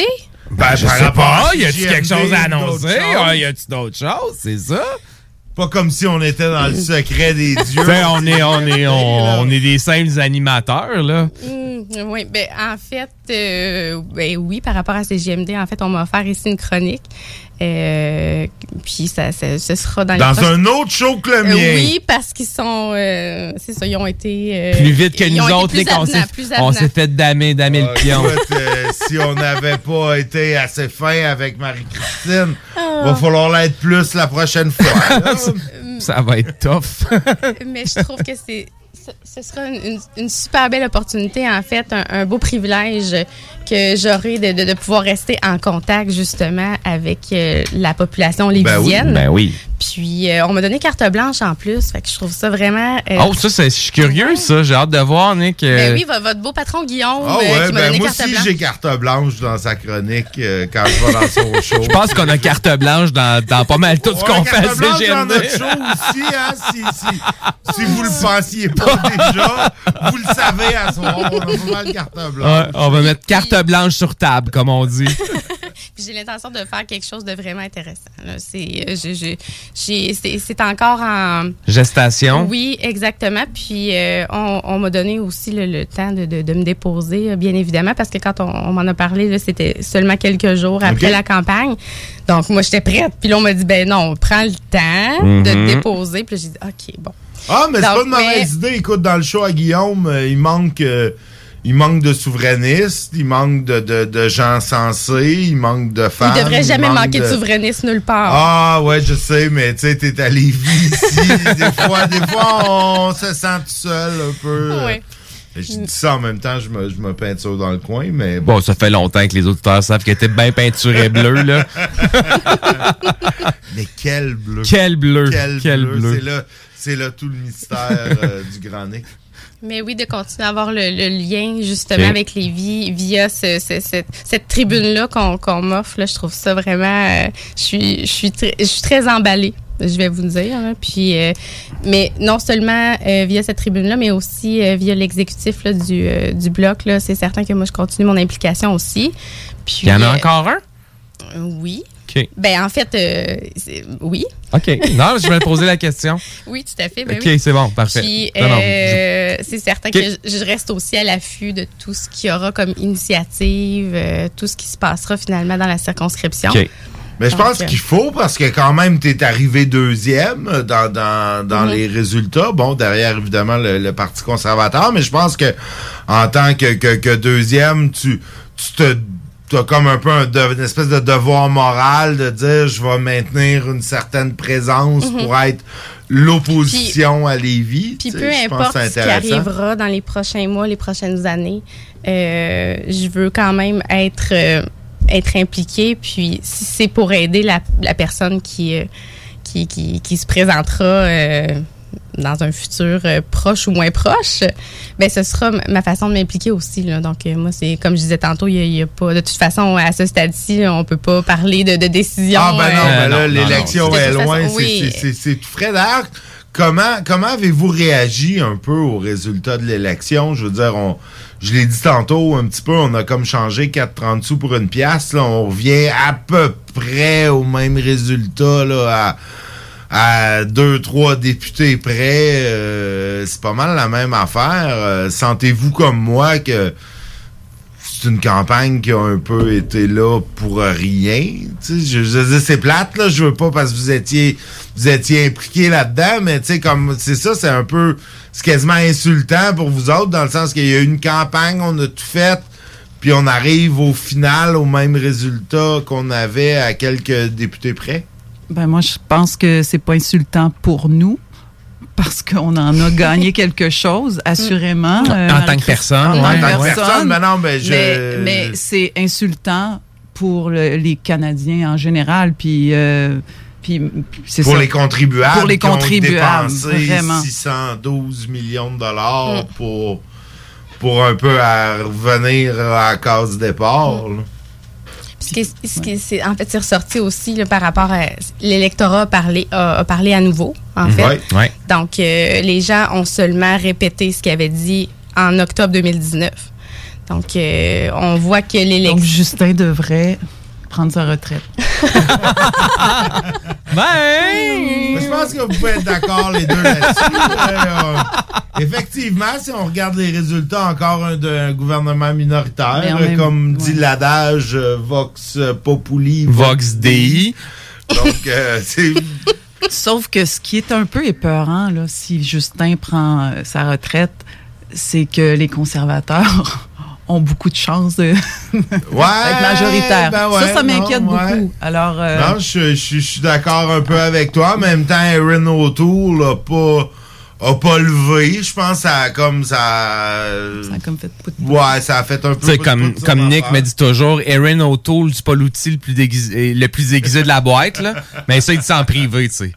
Ben, je par sais rapport pas, à y a-tu quelque chose à annoncer? Ah, y a-tu d'autres choses? C'est ça? Pas comme si on était dans le secret des dieux. On est, on est, on, on est des simples animateurs, là. Hmm, oui, ben en fait, euh, ben oui, par rapport à CJMD, en fait, on m'a offert ici une chronique. Euh, puis ça, ça- ce sera dans, les Dans un autre show que le Euh, mien. oui, parce qu'ils sont, euh, c'est ça, ils ont été euh, Plus vite que nous autres, plus avenants, s'est plus on s'est fait damer, damer le Ah, pion. écoute, euh, si on n'avait pas été assez fin avec Marie-Christine, Ah. va falloir l'être plus la prochaine fois. Ça va être tough. Mais je trouve que c'est ce- sera une, une- une super belle opportunité, en fait, un, un beau privilège que j'aurai de, de- de pouvoir rester en contact justement avec euh, la population Ben oui, lévisienne. ben oui. Puis euh, on m'a donné carte blanche en plus, fait que je trouve ça vraiment. euh, Oh, ça, c'est- je suis curieux, ça. J'ai hâte de voir, Nick. euh, ben oui, vo- votre beau patron Guillaume euh, ouais, qui m'a ben donné moi carte aussi blanche. j'ai carte blanche dans sa chronique euh, quand je vais dans son show. Je pense qu'on a carte blanche dans, dans pas mal tout ce qu'on fait carte blanche dans notre show aussi, hein, si, si, si vous le pensiez pas déjà, vous le savez à soir, on a pas mal de carte blanche. Ouais, on va mettre carte blanche sur table, comme on dit. Puis j'ai l'intention de faire quelque chose de vraiment intéressant. C'est, euh, c'est, encore en. Gestation. Oui, exactement. Puis euh, on, on m'a donné aussi le, le temps de, de- de me déposer, euh, bien évidemment, parce que quand on, on m'en a parlé, c'était seulement quelques jours après la campagne. Donc moi, j'étais prête. Puis là, on m'a dit, ben non, prends le temps de te Mhm. déposer. Puis là, j'ai dit, OK, bon. Ah, mais c'est pas une mauvaise mais- idée. Écoute, dans le show à Guillaume, euh, il manque. euh, il manque de souverainistes, il manque de, de, de gens sensés, il manque de femmes. Il devrait jamais manque manquer de souverainisme nulle part. Ah ouais, je sais, mais tu sais, t'es à Lévis ici. des fois, des fois, on se sent tout seul un peu. Ouais. Je dis ça en même temps, je me, je me peinture dans le coin, mais bon. Bon, ça fait longtemps que les auditeurs savent que t'es bien peinturé bleu, là. mais quel bleu. Quel bleu. Quel, Quel bleu. bleu. C'est là, c'est là tout le mystère euh, du Grand Nick. Mais oui, de continuer à avoir le, le lien justement avec les vies via ce- ce- cette, cette tribune-là qu'on qu'on m'offre. là. Je trouve ça vraiment. euh, je suis, je suis, très- je suis très emballée. Je vais vous le dire. Puis, euh, mais non seulement euh, via cette tribune-là, mais aussi euh, via l'exécutif là, du, euh, du bloc. là. C'est certain que moi, je continue mon implication aussi. Puis, Il y en a encore un? euh, Oui. OK. Ben, en fait, euh, oui. OK. Non, je vais te poser la question. Oui, tout à fait. ben OK, oui. c'est bon, parfait. Puis, euh, c'est certain que je, je reste aussi à l'affût de tout ce qu'il y aura comme initiative, euh, tout ce qui se passera finalement dans la circonscription. OK. Mais je pense euh, qu'il faut parce que quand même, tu es arrivé deuxième dans, dans, dans les résultats. Bon, derrière, évidemment, le, le Parti conservateur, mais je pense que en tant que, que, que deuxième, tu, tu te t'as comme un peu un de- une espèce de devoir moral de dire je vais maintenir une certaine présence Mhm. pour être l'opposition à Lévis. Puis peu importe ce qui arrivera dans les prochains mois, les prochaines années, euh, je veux quand même être euh, être impliquée. Puis si c'est pour aider la, la personne qui, euh, qui, qui qui se présentera euh, dans un futur euh, proche ou moins proche, ben ce sera ma façon de m'impliquer aussi. Là. Donc euh, moi c'est comme je disais tantôt, il y a, pas de toute façon à ce stade-ci, on peut pas parler de, de décision. Ah ben non, euh, ben là, non, l'élection est loin, c'est- oui. tout frais. D'ailleurs, comment, comment avez-vous réagi un peu aux résultats de l'élection? Je veux dire, on, je l'ai dit tantôt un petit peu, on a comme changé 4,30 sous pour une pièce. Là, on revient à peu près au même résultat là, à, à deux, trois députés près. Euh, c'est pas mal la même affaire. Euh, Sentez-vous comme moi que c'est une campagne qui a un peu été là pour rien? Tu sais, je, je c'est plate, là. Je veux pas parce que vous étiez, vous étiez impliqué là-dedans, mais tu sais, comme, c'est ça, c'est un peu, c'est quasiment insultant pour vous autres, dans le sens qu'il y a une campagne, on a tout fait, puis on arrive au final au même résultat qu'on avait à quelques députés près. Ben moi, je pense que c'est pas insultant pour nous parce qu'on en a gagné quelque chose, assurément. En euh, tant que personne, En ouais. tant En que tant que personne. personne, ben non, ben je- Mais, mais c'est insultant pour le- les Canadiens en général, puis... euh, puis Pour ça. les contribuables. Pour les qui ont contribuables, dépensé vraiment. 612 millions de dollars Mm. pour, pour un peu à revenir à la case départ. Puis Ce qui est- ce qui est- c'est- en fait, c'est ressorti aussi là, par rapport à l'électorat a parlé, a, a parlé à nouveau, en fait. Ouais, ouais. Donc, euh, les gens ont seulement répété ce qu'ils avaient dit en octobre 2019. Donc, euh, on voit que l'élection. Donc, Justin devrait prendre sa retraite. Mais Je pense que vous pouvez être d'accord les deux là-dessus. Euh, effectivement, si on regarde les résultats encore un d'un gouvernement minoritaire, Mais en même- comme dit l'adage euh, Vox Populi, Vox Dei. Donc, euh, c'est Sauf que ce qui est un peu épeurant, là, si Justin prend euh, sa retraite, c'est que les conservateurs ont beaucoup de chances de d'être majoritaires. ben ouais, ça, ça m'inquiète ouais. beaucoup. Alors, euh, Non, je, je- je suis d'accord un peu avec toi. En même temps, Aaron O'Toole a pas, a pas levé. Je pense que ça a comme ça. Ça a comme fait Ouais, ça a fait un peu. Tu sais, comme, comme Nick me dit toujours, Erin O'Toole, c'est pas l'outil le plus déguisé, le plus aiguisé de la boîte, là. Mais ça, il dit ça en privé, tu sais.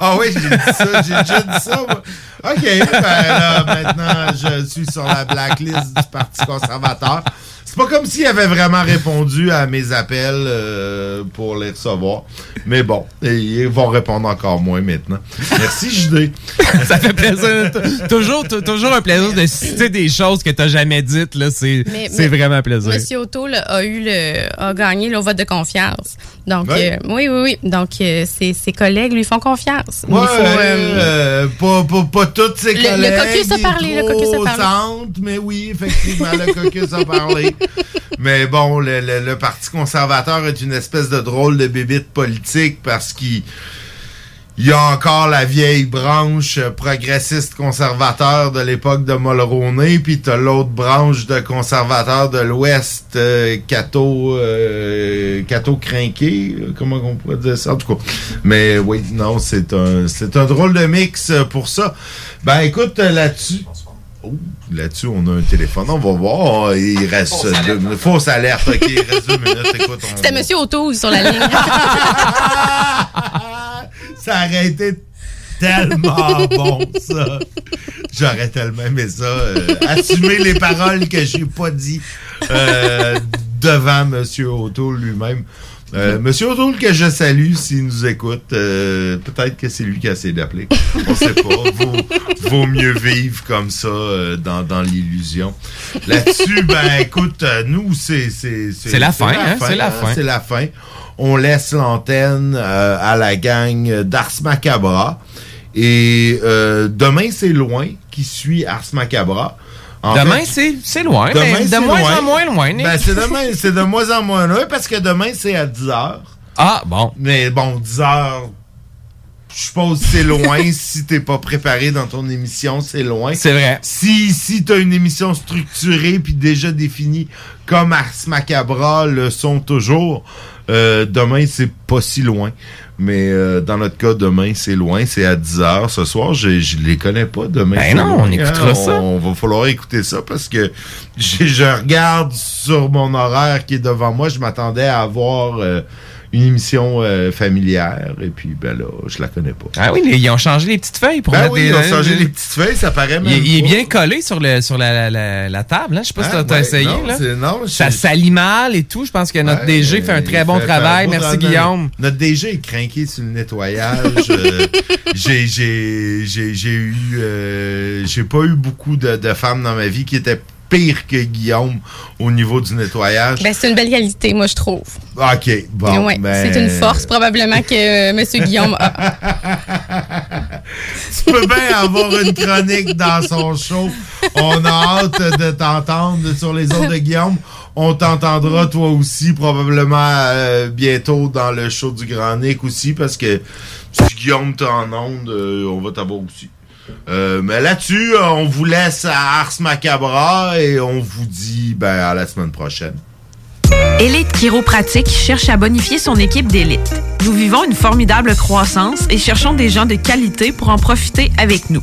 Ah oui, j'ai dit ça, j'ai déjà dit ça. moi. OK, ben là, maintenant, je suis sur la blacklist du Parti conservateur. C'est pas comme s'il avait vraiment répondu à mes appels euh, pour les recevoir. Mais bon, ils vont répondre encore moins maintenant. Merci, JD. ça fait plaisir. Toujours, toujours un plaisir de citer des choses que t'as jamais dites, là. C'est, c'est vraiment un plaisir. Monsieur O'Toole a eu le, a gagné le vote de confiance. Donc, Ouais. euh, oui, oui, oui. Donc, euh, ses, ses collègues lui font confiance. Ouais, Il faut, euh, euh, pas, pas, pas toutes ses Le- le collègues. caucus a parlé, le caucus a parlé. centre, mais oui, effectivement, le caucus a parlé. Mais bon, le, le- le Parti conservateur est une espèce de drôle de bébite politique parce qu'il il y a encore la vieille branche euh, progressiste conservateur de l'époque de Mulroney, puis t'as l'autre branche de conservateurs de l'Ouest, euh, Cato, euh, Cato crinqué, comment on pourrait dire ça? En tout cas. Mais oui, non, c'est un, c'est un drôle de mix euh, pour ça. Ben écoute, euh, là-dessus. Oh, là-dessus, on a un téléphone. On va voir. Oh, il reste Fausse deux alerte. minutes. Fausse alerte. OK, il reste deux minutes. Écoute, on- C'était Monsieur O'Toole sur la ligne. ça aurait été tellement bon, ça. J'aurais tellement aimé ça. euh, assumer les paroles que j'ai pas dit euh, devant Monsieur O'Toole lui-même. Euh, Monsieur O'Toole, que je salue s'il nous écoute. euh, Peut-être que c'est lui qui a essayé d'appeler. On sait pas. Vaut, vaut mieux vivre comme ça euh, dans, dans l'illusion. Là-dessus, ben écoute, nous, c'est... C'est C'est la fin, hein, c'est la fin. C'est la fin. On laisse l'antenne euh, à la gang d'Ars Macabra. Et euh, demain, c'est loin qui suit Ars Macabra. En Demain, c'est, loin, Demain, mais de moins loin. en moins loin. Ben, c'est demain, c'est de moins en moins loin parce que demain, c'est à 10h. Ah, bon. Mais bon, 10h, je je suppose que c'est loin. si t'es pas préparé dans ton émission, c'est loin. C'est vrai. Si, si t'as une émission structurée puis déjà définie comme Ars Macabra le sont toujours, euh, demain, c'est pas si loin. Mais euh, dans notre cas, demain, c'est loin. C'est à 10h ce soir. Je, je les connais pas demain. Ben non, loin, on écoutera hein. ça. On va falloir écouter ça parce que je, je regarde sur mon horaire qui est devant moi. Je m'attendais à avoir euh, une émission euh, familière. Et puis, ben là, je la connais pas. Ah oui, les- ils ont changé les petites feuilles pour Ben mettre oui, des- ils ont changé les petites feuilles, ça paraît même Il, il est bien collé sur, le, sur la, la, la table. Hein? Je sais pas si Ah, t'as t'as ouais, essayé. non, là. non, ça salit mal et tout. Je pense que notre Ouais, DG fait un très bon travail. Merci travail. Guillaume. Notre DG est craqué sur le nettoyage. Euh, j'ai, j'ai, j'ai, j'ai eu, euh, j'ai pas eu beaucoup de, de femmes dans ma vie qui étaient pires que Guillaume au niveau du nettoyage. Ben, c'est une belle qualité, moi, je trouve. ok, bon. Ouais, ben, C'est une force, probablement, que euh, M. Guillaume a. tu peux bien avoir une chronique dans son show. On a hâte de t'entendre sur les autres de Guillaume. On t'entendra toi aussi probablement euh, bientôt dans le show du Grand Nick aussi parce que si Guillaume t'es en onde, euh, on va t'avoir aussi. Euh, mais là-dessus, euh, on vous laisse à Ars Macabra et on vous dit ben, à la semaine prochaine. Élite Chiropratique cherche à bonifier son équipe d'élite. Nous vivons une formidable croissance et cherchons des gens de qualité pour en profiter avec nous.